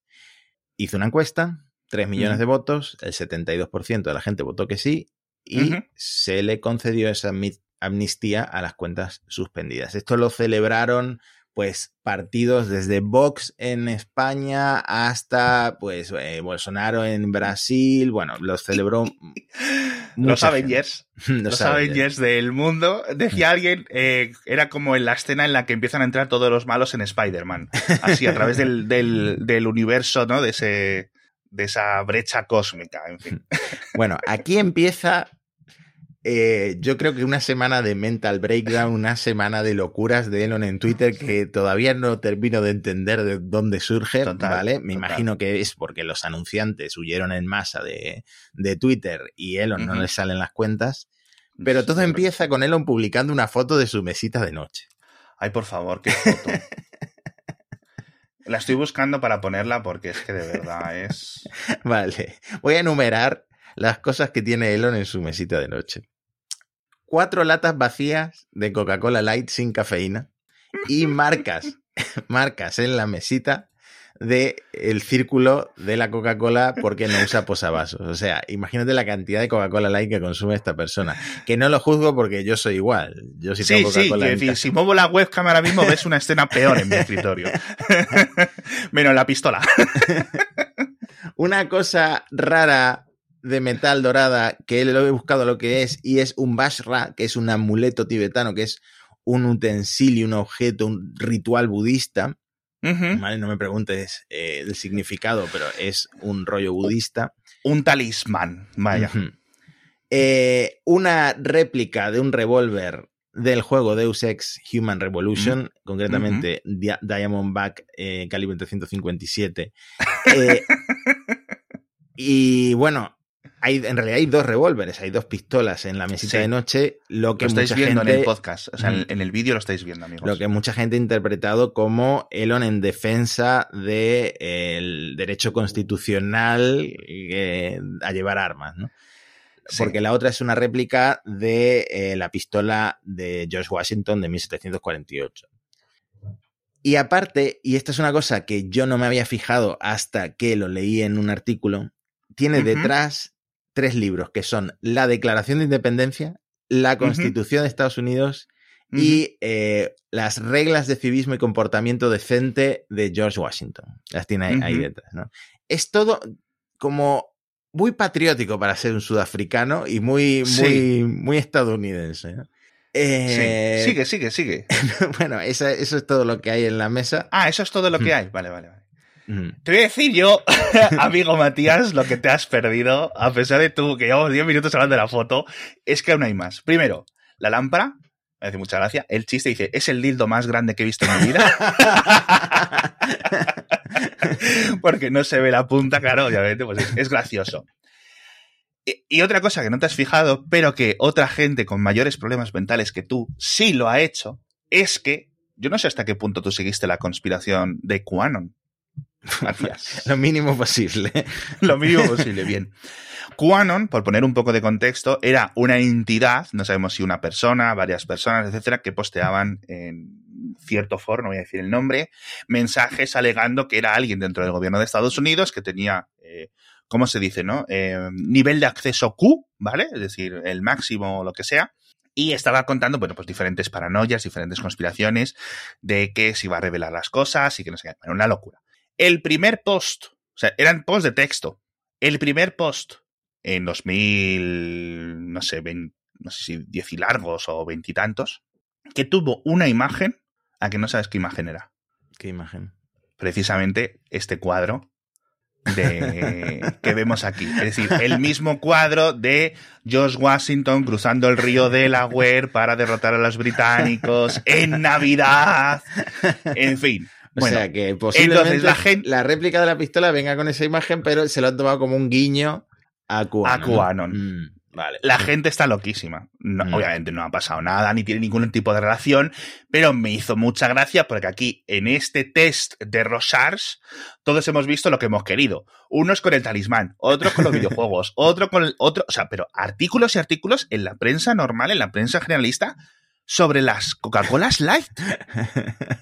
Hizo una encuesta, 3 millones de votos, el 72% de la gente votó que sí, y se le concedió esa amnistía a las cuentas suspendidas. Esto lo celebraron pues partidos desde Vox en España hasta pues eh, Bolsonaro en Brasil, bueno, los celebró los Avengers, los, Avengers. del mundo, decía alguien, eh, era como en la escena en la que empiezan a entrar todos los malos en Spider-Man, así a través del, del, del universo, ¿no? De ese de esa brecha cósmica, en fin. Bueno, aquí empieza eh, yo creo que una semana de mental breakdown, una semana de locuras de Elon en Twitter que todavía no termino de entender de dónde surge, ¿vale? Me imagino que es porque los anunciantes huyeron en masa de, Twitter y Elon no les salen las cuentas. Pero todo empieza con Elon publicando una foto de su mesita de noche. Ay, por favor, qué foto. La estoy buscando para ponerla porque es que de verdad es. Vale. Voy a enumerar las cosas que tiene Elon en su mesita de noche. Cuatro latas vacías de Coca-Cola Light sin cafeína y marcas, marcas en la mesita de el círculo de la Coca-Cola porque no usa posavasos. O sea, imagínate la cantidad de Coca-Cola Light que consume esta persona. Que no lo juzgo porque yo soy igual. Yo sí, sí, sí decir, si muevo la webcam ahora mismo ves una escena peor en mi escritorio. Menos la pistola. una cosa rara de metal dorada que lo he buscado lo que es y es un bashra, que es un amuleto tibetano, que es un utensilio, un objeto, un ritual budista. No me preguntes eh, el significado, pero es un rollo budista. Un talismán, vaya. Eh, una réplica de un revólver del juego Deus Ex Human Revolution, concretamente Diamondback eh, calibre 357. y bueno, hay, en realidad hay dos revólveres, hay dos pistolas en la mesita de noche. Lo que estáis viendo en el podcast, o sea, en, el vídeo lo estáis viendo, amigos. Lo que mucha gente ha interpretado como Elon en defensa del derecho constitucional eh, a llevar armas, ¿no? Porque la otra es una réplica de eh, la pistola de George Washington de 1748. Y aparte, y esta es una cosa que yo no me había fijado hasta que lo leí en un artículo, tiene detrás tres libros que son la Declaración de Independencia, la Constitución de Estados Unidos y eh, las reglas de civismo y comportamiento decente de George Washington. Las tiene ahí, detrás. ¿no? Es todo como muy patriótico para ser un sudafricano y muy, muy, muy estadounidense. Eh, sigue, sigue, sigue. bueno, eso es todo lo que hay en la mesa. Ah, eso es todo lo que hay. Vale, vale, vale. Te voy a decir yo, amigo Matías, lo que te has perdido, a pesar de tú que llevamos 10 minutos hablando de la foto, es que aún hay más. Primero, la lámpara, me hace mucha gracia. El chiste dice, es el dildo más grande que he visto en mi vida. Porque no se ve la punta, claro, obviamente, pues es, gracioso. Y, y, otra cosa que no te has fijado, pero que otra gente con mayores problemas mentales que tú sí lo ha hecho, es que yo no sé hasta qué punto tú seguiste la conspiración de QAnon. Lo mínimo posible. Lo mínimo posible, bien. QAnon, por poner un poco de contexto, era una entidad, no sabemos si una persona, varias personas, etcétera, que posteaban en cierto foro, no voy a decir el nombre, mensajes alegando que era alguien dentro del gobierno de Estados Unidos que tenía eh, ¿cómo se dice, no? Eh, nivel de acceso Q, ¿vale? Es decir, el máximo o lo que sea. Y estaba contando, bueno, pues diferentes paranoias, diferentes conspiraciones de que se iba a revelar las cosas y que no sé qué. Bueno, una locura. El primer post, o sea, eran posts de texto. El primer post en 2000, no sé, 20, no sé si 10 y largos o veintitantos, que tuvo una imagen, a que no sabes qué imagen era. ¿Qué imagen? Precisamente este cuadro de, que vemos aquí. Es decir, el mismo cuadro de George Washington cruzando el río Delaware para derrotar a los británicos en Navidad. En fin. O sea que posiblemente la, la, réplica de la pistola venga con esa imagen, pero se lo han tomado como un guiño a QAnon. Mm, vale. La gente está loquísima. Mm. Obviamente no ha pasado nada, ni tiene ningún tipo de relación, pero me hizo mucha gracia porque aquí, en este test de Rosars, todos hemos visto lo que hemos querido. Unos con el talismán, otros con los videojuegos, otro con el otro. O sea, pero artículos y artículos en la prensa normal, en la prensa generalista, sobre las Coca-Colas Light.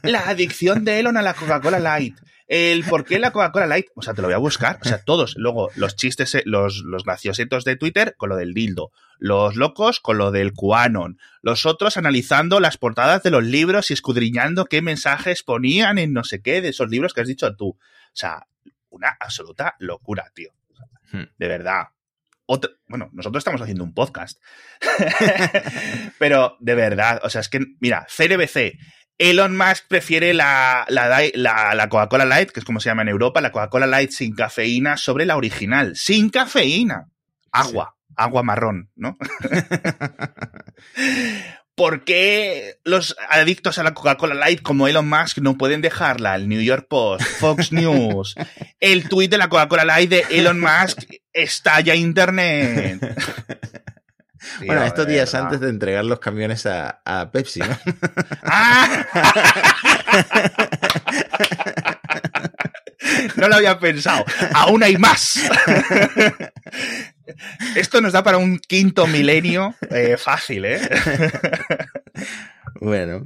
La adicción de Elon a la Coca-Cola Light el por qué la Coca-Cola Light, o sea, te lo voy a buscar, o sea, todos, luego los chistes, eh, los, los graciosetos de Twitter con lo del dildo, los locos con lo del QAnon, los otros analizando las portadas de los libros y escudriñando qué mensajes ponían en no sé qué de esos libros que has dicho tú. O sea, una absoluta locura, tío. Hmm. De verdad. Bueno, nosotros estamos haciendo un podcast. Pero de verdad, o sea, es que, mira, CNBC, Elon Musk prefiere la, la, Coca-Cola Light, que es como se llama en Europa, la Coca-Cola Light sin cafeína sobre la original. Sin cafeína. Agua, agua marrón, ¿no? ¿Por qué los adictos a la Coca-Cola Light como Elon Musk no pueden dejarla? El New York Post, Fox News, el tweet de la Coca-Cola Light de Elon Musk estalla internet. bueno, estos días antes de entregar los camiones a, Pepsi, ¿no? no lo había pensado. Aún hay más. Esto nos da para un quinto milenio eh, fácil, ¿eh? Bueno,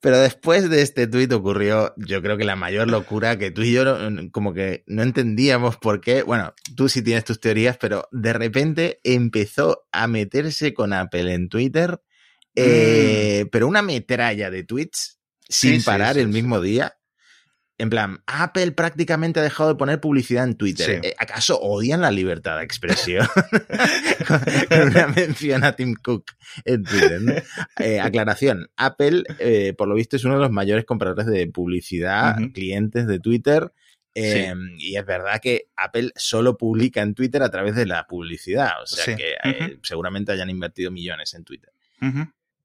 pero después de este tuit ocurrió, yo creo que la mayor locura que tú y yo como que no entendíamos por qué. Bueno, tú sí tienes tus teorías, pero de repente empezó a meterse con Apple en Twitter, eh, mm. pero una metralla de tweets sin parar el mismo día. En plan, Apple prácticamente ha dejado de poner publicidad en Twitter. Eh, ¿Acaso odian la libertad de expresión? con, una mención a Tim Cook en Twitter. Eh, aclaración, Apple, eh, por lo visto, es uno de los mayores compradores de publicidad, clientes de Twitter. Y es verdad que Apple solo publica en Twitter a través de la publicidad. O sea que seguramente hayan invertido millones en Twitter.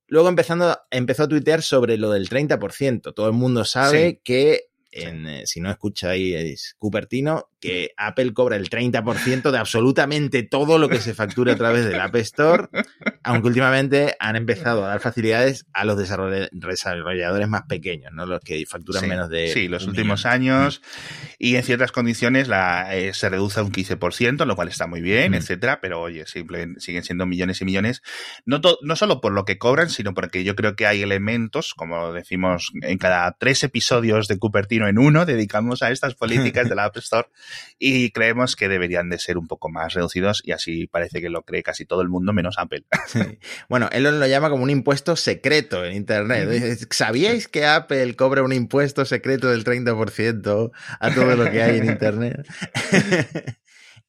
Luego empezando, empezó a tuitear sobre lo del 30%. Todo el mundo sabe que eh, si no escucháis Cupertino, que Apple cobra el 30% de absolutamente todo lo que se factura a través del App Store, aunque últimamente han empezado a dar facilidades a los desarrolladores más pequeños, ¿no? Los que facturan menos de... Sí, los últimos años. Y en ciertas condiciones la, eh, se reduce a un 15%, lo cual está muy bien, etcétera, pero oye, simplemente siguen siendo millones y millones, no, no solo por lo que cobran, sino porque yo creo que hay elementos, como decimos en cada tres episodios de Cupertino, en uno dedicamos a estas políticas de la App Store y creemos que deberían de ser un poco más reducidos y así parece que lo cree casi todo el mundo menos Apple. Bueno, él lo llama como un impuesto secreto en Internet. ¿Sabíais que Apple cobra un impuesto secreto del 30% a todo lo que hay en Internet?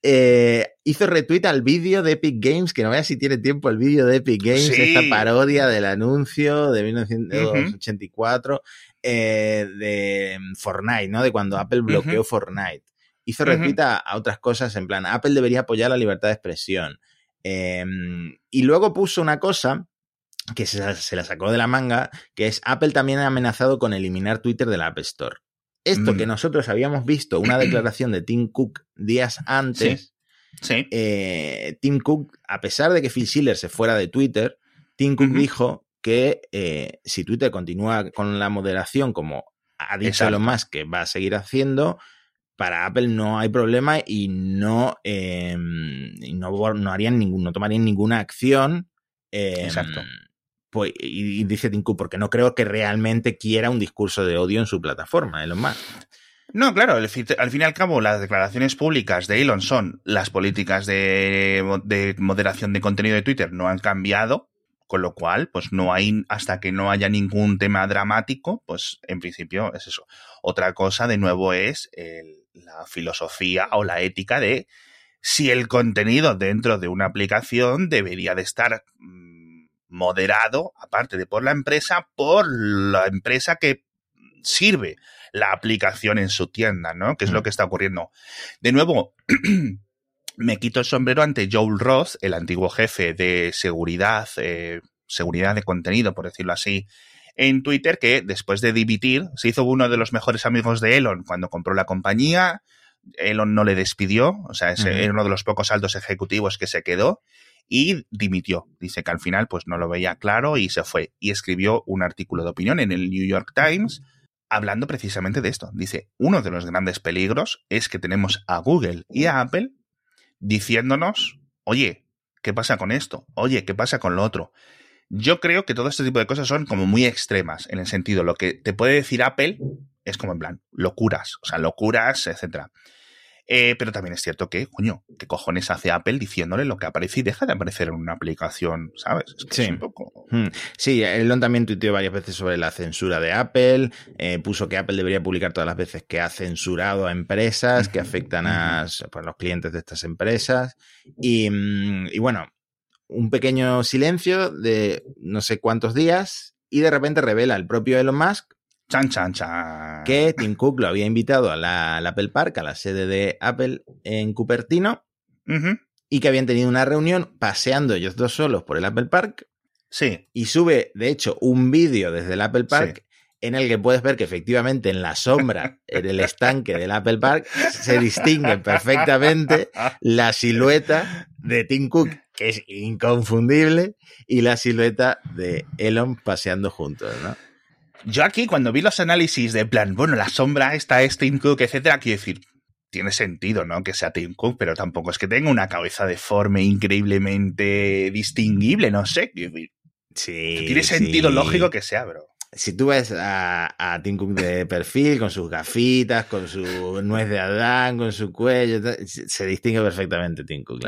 Eh, hizo retweet al vídeo de Epic Games, que no vea si tiene tiempo el vídeo de Epic Games, esta parodia del anuncio de 1984, eh, de mm, Fortnite, ¿no? De cuando Apple bloqueó Fortnite. Hizo repita a, otras cosas en plan, Apple debería apoyar la libertad de expresión. Em, y luego puso una cosa que se, la sacó de la manga, que es Apple también ha amenazado con eliminar Twitter de la App Store. Esto que mm. nosotros habíamos visto, una declaración de Tim Cook días antes, sí. Eh, Tim Cook, a pesar de que Phil Schiller se fuera de Twitter, Tim Cook dijo que eh, si Twitter continúa con la moderación como ha dicho Elon Musk que va a seguir haciendo, para Apple no hay problema y no, em, no, no, harían ningún, no tomarían ninguna acción. Exacto. Em, pues, y, dice Tinku, porque no creo que realmente quiera un discurso de odio en su plataforma, Elon Musk. No, claro, al fin, y al cabo las declaraciones públicas de Elon son las políticas de, de, moderación de contenido de Twitter no han cambiado, con lo cual, pues no hay, hasta que no haya ningún tema dramático, pues en principio es eso. Otra cosa, de nuevo, es el, la filosofía o la ética de si el contenido dentro de una aplicación debería de estar mm, moderado, aparte de por la empresa, por la empresa que sirve la aplicación en su tienda, ¿no? Que es lo que está ocurriendo. De nuevo, me quito el sombrero ante Joel Roth, el antiguo jefe de seguridad, eh, seguridad de contenido, por decirlo así, en Twitter, que después de dimitir, se hizo uno de los mejores amigos de Elon cuando compró la compañía. Elon no le despidió, o sea, es uno de los pocos altos ejecutivos que se quedó y dimitió. Dice que al final pues no lo veía claro y se fue. Y escribió un artículo de opinión en el New York Times hablando precisamente de esto. Dice, uno de los grandes peligros es que tenemos a Google y a Apple diciéndonos, oye, ¿qué pasa con esto? Oye, ¿qué pasa con lo otro? Yo creo que todo este tipo de cosas son como muy extremas, en el sentido, lo que te puede decir Apple es como en plan, locuras, o sea, locuras, etcétera. Eh, pero también es cierto que, coño, ¿qué cojones hace Apple diciéndole lo que aparece y deja de aparecer en una aplicación, ¿sabes? sí. un poco... Hmm. Sí, Elon también tuiteó varias veces sobre la censura de Apple, eh, puso que Apple debería publicar todas las veces que ha censurado a empresas que afectan a pues, los clientes de estas empresas. Y, mm, y bueno, un pequeño silencio de no sé cuántos días y de repente revela el propio Elon Musk Chan, chan, chan. Que Tim Cook lo había invitado a la, Apple Park, a la sede de Apple en Cupertino, y que habían tenido una reunión paseando ellos dos solos por el Apple Park. Sí. Y sube, de hecho, un vídeo desde el Apple Park en el que puedes ver que efectivamente en la sombra, en el estanque del Apple Park, se distingue perfectamente la silueta de Tim Cook, que es inconfundible, y la silueta de Elon paseando juntos, ¿no? Yo aquí, cuando vi los análisis de plan, bueno, la sombra esta es Tim Cook, etcétera, quiero decir, tiene sentido, ¿no? Que sea Tim Cook, pero tampoco es que tenga una cabeza deforme increíblemente distinguible, no sé. Sí. Tiene sentido lógico que sea, bro. Si tú ves a, Tim Cook de perfil, con sus gafitas, con su nuez de Adán, con su cuello, se distingue perfectamente Tim Cook.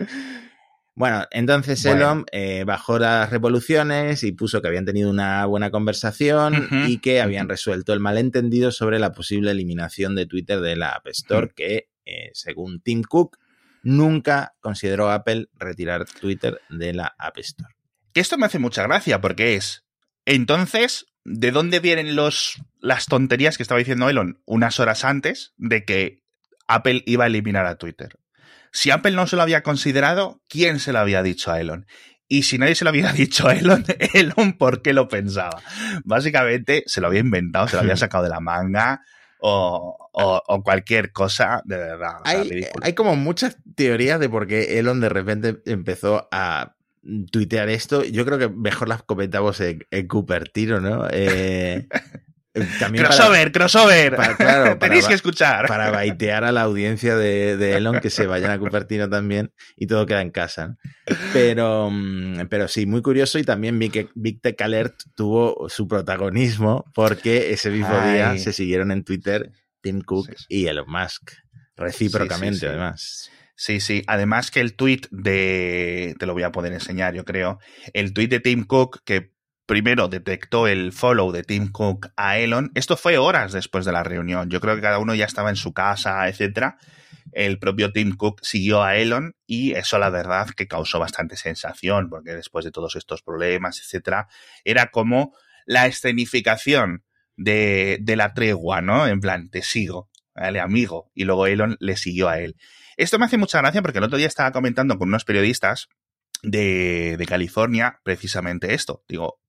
Bueno, entonces Elon eh, bajó las revoluciones y puso que habían tenido una buena conversación y que habían resuelto el malentendido sobre la posible eliminación de Twitter de la App Store, que eh, según Tim Cook nunca consideró Apple retirar Twitter de la App Store. Que esto me hace mucha gracia porque es, entonces, ¿de dónde vienen los, las tonterías que estaba diciendo Elon unas horas antes de que Apple iba a eliminar a Twitter? Si Apple no se lo había considerado, ¿quién se lo había dicho a Elon? Y si nadie se lo había dicho a Elon, Elon, ¿por qué lo pensaba? Básicamente se lo había inventado, se lo había sacado de la manga o, cualquier cosa, de verdad. hay, hay como muchas teorías de por qué Elon de repente empezó a tuitear esto. Yo creo que mejor las comentamos en, en Cupertino, ¿no? Eh, crossover, crossover. claro, Tenéis que escuchar. Para baitear a la audiencia de, Elon que se vayan a Cupertino también y todo queda en casa. Pero, mm, pero sí, muy curioso y también Big, Tech Alert tuvo su protagonismo porque ese mismo día se siguieron en Twitter Tim Cook y Elon Musk. Recíprocamente, además. Sí, sí. Además que el tweet de. Te lo voy a poder enseñar, yo creo. El tweet de Tim Cook, que primero detectó el follow de Tim Cook a Elon. Esto fue horas después de la reunión. Yo creo que cada uno ya estaba en su casa, etcétera. El propio Tim Cook siguió a Elon y eso la verdad que causó bastante sensación porque después de todos estos problemas, etcétera, era como la escenificación de, de la tregua, ¿no? En plan, te sigo, ¿vale, amigo? Y luego Elon le siguió a él. Esto me hace mucha gracia porque el otro día estaba comentando con unos periodistas de, de California precisamente esto. Digo,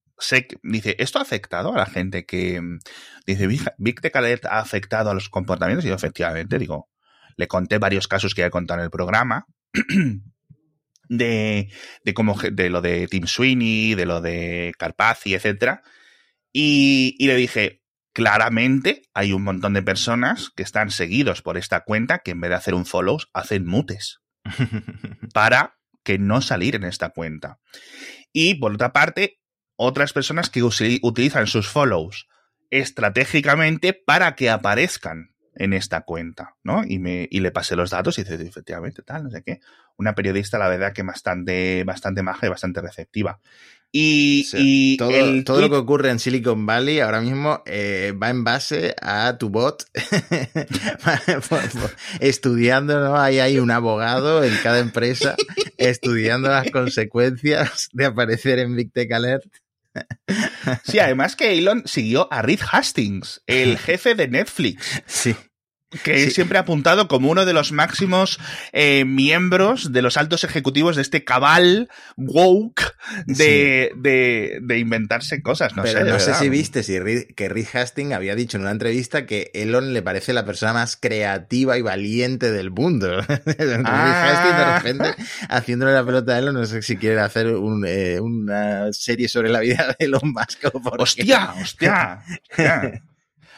dice, ¿esto ha afectado a la gente que, mm, dice, Big Tech Alert ha afectado a los comportamientos? Y yo, efectivamente, digo, le conté varios casos que ya he contado en el programa. de, de cómo, de lo de Tim Sweeney, de lo de Carpazzi, etcétera. Y, y le dije, claramente hay un montón de personas que están seguidos por esta cuenta que en vez de hacer un follow, hacen mutes. para que no salir en esta cuenta. Y por otra parte, otras personas que utilizan sus follows estratégicamente para que aparezcan en esta cuenta, ¿no? Y, me, y le pasé los datos y dice, efectivamente, tal, no sé qué. Una periodista, la verdad, que bastante, bastante maja y bastante receptiva. Y, todo, lo que ocurre en Silicon Valley ahora mismo eh, va en base a tu bot estudiando, ¿no? Ahí hay un abogado en cada empresa estudiando las consecuencias de aparecer en Big Tech Alert. Sí, además que Elon siguió a Reed Hastings, el jefe de Netflix. Sí que siempre ha apuntado como uno de los máximos eh, miembros de los altos ejecutivos de este cabal woke de, de, inventarse cosas. No Pero sé, no sé si viste si que Reed Hastings había dicho en una entrevista que Elon le parece la persona más creativa y valiente del mundo. Reed Hastings de repente haciéndole la pelota a Elon, no sé si quiere hacer eh, una serie sobre la vida de Elon Musk. hostia, hostia.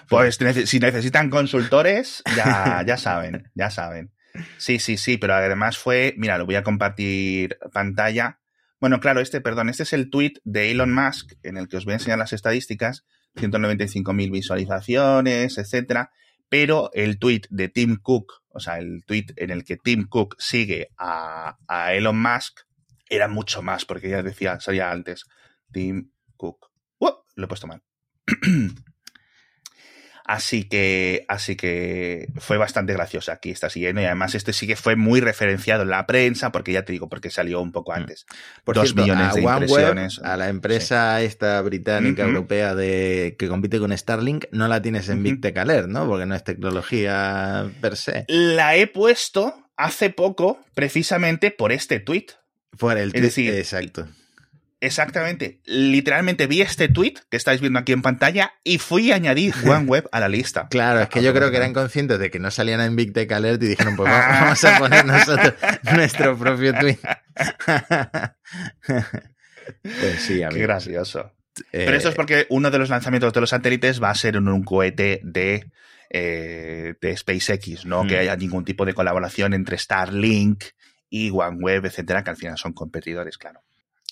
Pues si necesitan consultores, ya, ya saben, ya saben. Sí, sí, sí, pero además fue, mira, lo voy a compartir pantalla. Bueno, claro, este, perdón, este es el tweet de Elon Musk en el que os voy a enseñar las estadísticas, 195.000 visualizaciones, etcétera, pero el tweet de Tim Cook, o sea, el tweet en el que Tim Cook sigue a, a Elon Musk, era mucho más, porque ya decía, salía antes, Tim Cook. Lo he puesto mal. Así que, así que fue bastante graciosa aquí esta siguiente. Y además, este sí que fue muy referenciado en la prensa, porque ya te digo, porque salió un poco mm. antes. Por Dos millones de impresiones. a la empresa esta británica, europea de que compite con Starlink, no la tienes en Big Tech Alert, ¿no? Porque no es tecnología per se. La he puesto hace poco, precisamente por este tweet. Por el tweet, exacto. Exactamente. Literalmente vi este tweet que estáis viendo aquí en pantalla y fui a añadir OneWeb a la lista. Claro, es que yo creo que eran conscientes de que no salían en Big Tech Alert y dijeron, pues vamos a poner nosotros nuestro propio tweet. pues sí, amigo. Qué gracioso. Pero esto es porque uno de los lanzamientos de los satélites va a ser en un cohete de, eh, de SpaceX, no que hmm. haya ningún tipo de colaboración entre Starlink y OneWeb, etcétera, que al final son competidores, claro.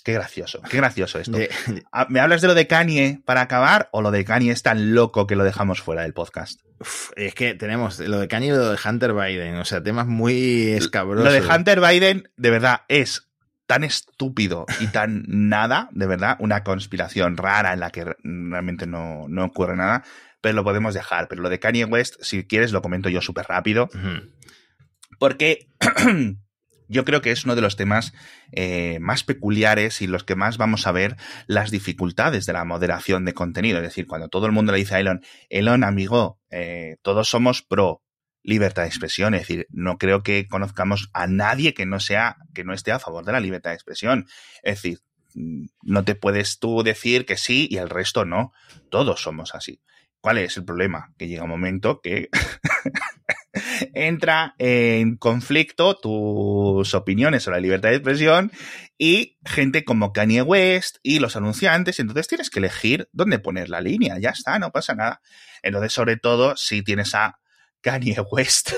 Qué gracioso, qué gracioso esto. Ah, ¿Me hablas de lo de Kanye para acabar o lo de Kanye es tan loco que lo dejamos fuera del podcast? es que tenemos lo de Kanye y lo de Hunter Biden, o sea, temas muy escabrosos. Lo de Hunter Biden, de verdad, es tan estúpido y tan nada, de verdad, una conspiración rara en la que realmente no, ocurre nada, pero lo podemos dejar. Pero lo de Kanye West, si quieres, lo comento yo súper rápido. Porque yo creo que es uno de los temas eh, más peculiares y los que más vamos a ver las dificultades de la moderación de contenido. Es decir, cuando todo el mundo le dice a Elon, Elon, amigo, eh, todos somos pro libertad de expresión. Es decir, no creo que conozcamos a nadie que no sea, que no esté a favor de la libertad de expresión. Es decir, mm, no te puedes tú decir que sí y el resto no. Todos somos así. ¿Cuál es el problema? Que llega un momento que entra en conflicto tus opiniones sobre la libertad de expresión y gente como Kanye West y los anunciantes, entonces tienes que elegir dónde poner la línea, ya está, no pasa nada. Entonces, sobre todo, si tienes a Kanye West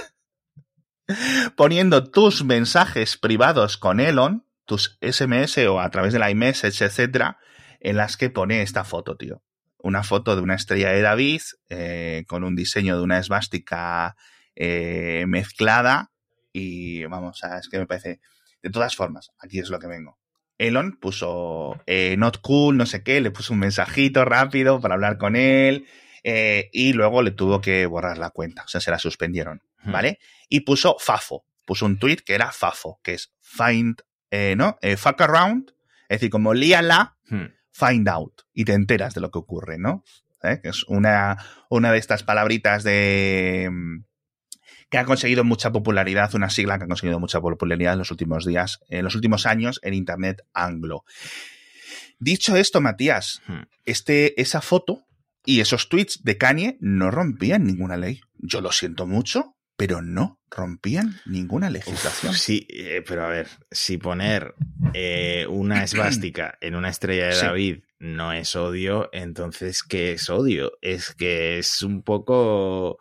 poniendo tus mensajes privados con Elon, tus SMS o a través de la iMessage, etcétera, en las que pone esta foto, tío una foto de una estrella de David eh, con un diseño de una esvástica eh, mezclada y vamos, es que me parece... De todas formas, aquí es lo que vengo. Elon puso eh, not cool, no sé qué, le puso un mensajito rápido para hablar con él y luego le tuvo que borrar la cuenta, o sea, se la suspendieron, ¿vale? Y puso Fafo, puso un tweet que era Fafo, que es find, ¿no? fuck around, es decir, como líala, find out y te enteras de lo que ocurre, ¿no? ¿Eh? Que es una, una de estas palabritas de mm, que ha conseguido mucha popularidad, una sigla que ha conseguido mucha popularidad en los últimos días, en los últimos años en Internet anglo. Dicho esto, Matías, hmm. este, esa foto y esos tweets de Kanye no rompían ninguna ley. Yo lo siento mucho, pero no rompían ninguna legislación. sí, eh, pero a ver, si poner eh, una esvástica en una estrella de David no es odio, entonces ¿qué es odio? Es que es un poco...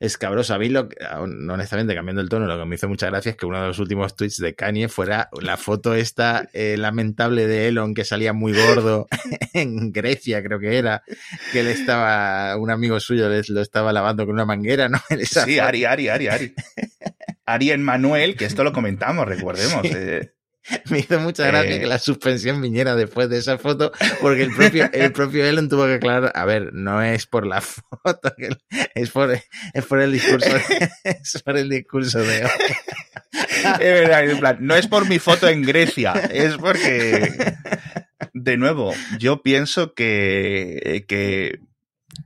escabroso. A mí, lo, honestamente, cambiando el tono, lo que me hizo mucha gracia es que uno de los últimos tweets de Kanye fuera la foto esta eh, lamentable de Elon que salía muy gordo en Grecia, creo que era, que él estaba, un amigo suyo lo estaba lavando con una manguera, ¿no? sí, Ari, Ari, Ari, Ari. Ari en Manuel, que esto lo comentamos, recordemos. Eh, Me hizo mucha gracia que eh. la suspensión viniera después de esa foto, porque el propio, el propio Elon tuvo que aclarar, a ver, no es por la foto, es por, es por el discurso, es por el discurso de hoy. Es verdad, en plan, no es por mi foto en Grecia, es porque, de nuevo, yo pienso que, que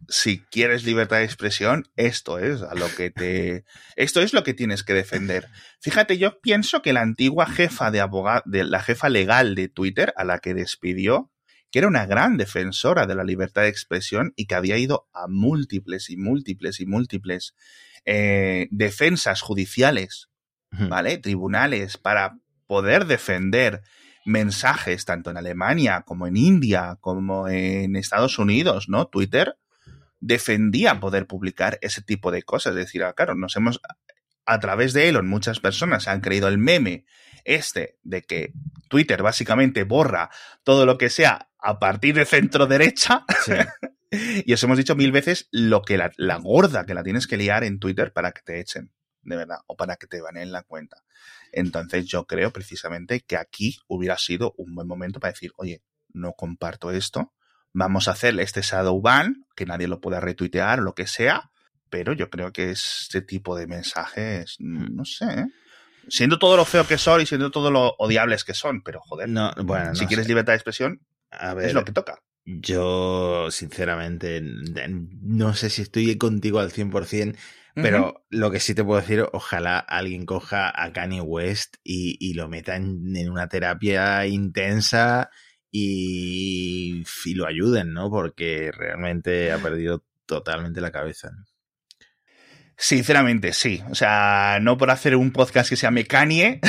si quieres libertad de expresión, esto es a lo que te, esto es lo que tienes que defender. Fíjate, yo pienso que la antigua jefa de abogado, de la jefa legal de Twitter, a la que despidió, que era una gran defensora de la libertad de expresión y que había ido a múltiples y múltiples y múltiples eh, defensas judiciales, ¿vale? Tribunales para poder defender mensajes tanto en Alemania como en India como en Estados Unidos, ¿no? Twitter defendía poder publicar ese tipo de cosas. Es decir, ah, claro, nos hemos, a través de Elon, muchas personas han creído el meme este de que Twitter básicamente borra todo lo que sea a partir de centro derecha. y os hemos dicho mil veces lo que la, la, gorda que la tienes que liar en Twitter para que te echen, de verdad, o para que te baneen la cuenta. Entonces yo creo precisamente que aquí hubiera sido un buen momento para decir, oye, no comparto esto, vamos a hacerle este shadow ban, que nadie lo pueda retuitear, lo que sea, pero yo creo que este tipo de mensajes, mm, no sé, ¿eh? siendo todo lo feo que son y siendo todo lo odiables que son, pero joder, no, bueno, si quieres libertad de expresión, a ver, es lo que toca. Yo, sinceramente, no sé si estoy contigo al 100%, pero lo que sí te puedo decir, ojalá alguien coja a Kanye West y, y lo meta en, en, una terapia intensa y, lo ayuden, ¿no? Porque realmente ha perdido totalmente la cabeza. Sinceramente, sí. O sea, no por hacer un podcast que sea Kanye,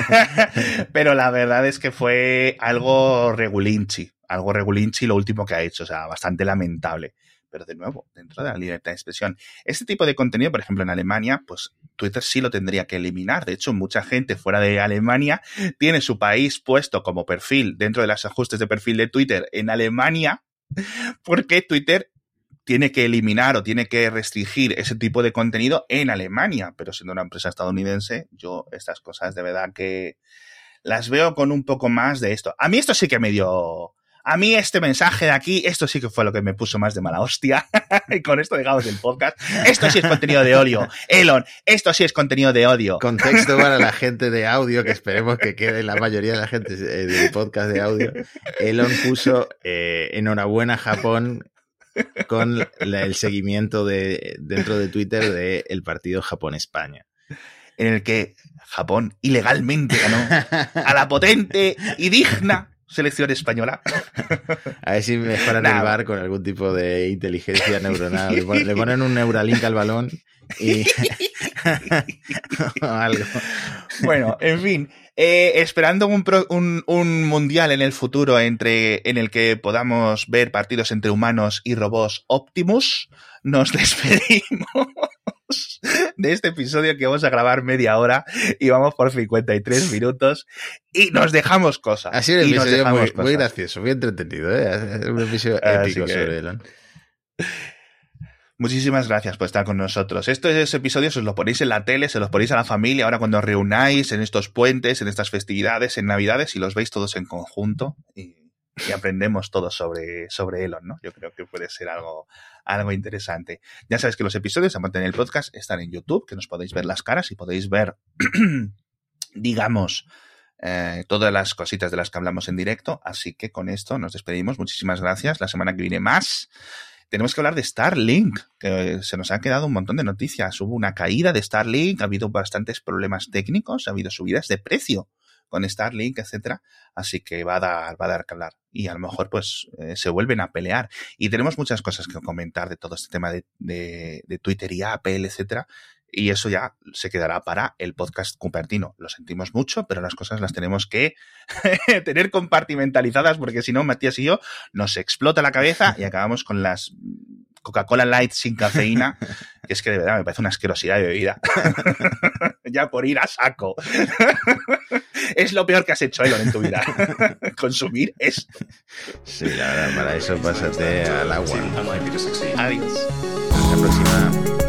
pero la verdad es que fue algo regulinchi. Algo regulinchi lo último que ha hecho. O sea, bastante lamentable pero de nuevo, dentro de la libertad de expresión. Este tipo de contenido, por ejemplo, en Alemania, pues Twitter sí lo tendría que eliminar. De hecho, mucha gente fuera de Alemania tiene su país puesto como perfil dentro de los ajustes de perfil de Twitter en Alemania, porque Twitter tiene que eliminar o tiene que restringir ese tipo de contenido en Alemania. Pero siendo una empresa estadounidense, yo estas cosas de verdad que las veo con un poco más de esto. A mí esto sí que me dio a mí este mensaje de aquí, esto sí que fue lo que me puso más de mala hostia. y con esto dejamos el podcast. Esto sí es contenido de odio. Elon, esto sí es contenido de odio. Contexto para la gente de audio, que esperemos que quede la mayoría de la gente eh, del podcast de audio. Elon puso eh, enhorabuena Japón con el seguimiento de dentro de Twitter del partido Japón-España. En el que Japón ilegalmente ganó a la potente y digna selección española. A ver si mejoran el bar con algún tipo de inteligencia neuronal. Le ponen, un Neuralink al balón y algo. Bueno, en fin. Eh, esperando un, un, un, mundial en el futuro entre, en el que podamos ver partidos entre humanos y robots Optimus, nos despedimos de este episodio que vamos a grabar media hora y vamos por 53 minutos y nos dejamos cosas. Ha sido un episodio muy, gracioso, muy entretenido. ¿eh? Un episodio épico sobre Elon. Muchísimas gracias por estar con nosotros. Estos episodios os los ponéis en la tele, se los ponéis a la familia, ahora cuando os reunáis en estos puentes, en estas festividades, en Navidades, y los veis todos en conjunto y, y aprendemos todos sobre, sobre Elon, ¿no? Yo creo que puede ser algo, algo interesante. Ya sabéis que los episodios, aparte en el podcast, están en YouTube, que nos podéis ver las caras y podéis ver, digamos, eh, todas las cositas de las que hablamos en directo. Así que con esto nos despedimos. Muchísimas gracias. La semana que viene más. Tenemos que hablar de Starlink, que se nos ha quedado un montón de noticias. Hubo una caída de Starlink, ha habido bastantes problemas técnicos, ha habido subidas de precio con Starlink, etcétera. Así que va a dar, va a dar que hablar. Y a lo mejor, pues, eh, se vuelven a pelear. Y tenemos muchas cosas que comentar de todo este tema de, de, de Twitter y Apple, etcétera. Y eso ya se quedará para el podcast Cupertino. Lo sentimos mucho, pero las cosas las tenemos que tener compartimentalizadas porque si no, Matías y yo nos explota la cabeza y acabamos con las Coca-Cola Light sin cafeína que es que de verdad me parece una asquerosidad de bebida. ya por ir a saco. es lo peor que has hecho, Elon, en tu vida. Consumir esto. Sí, la verdad, para eso pásate al agua. Adiós. Hasta la próxima.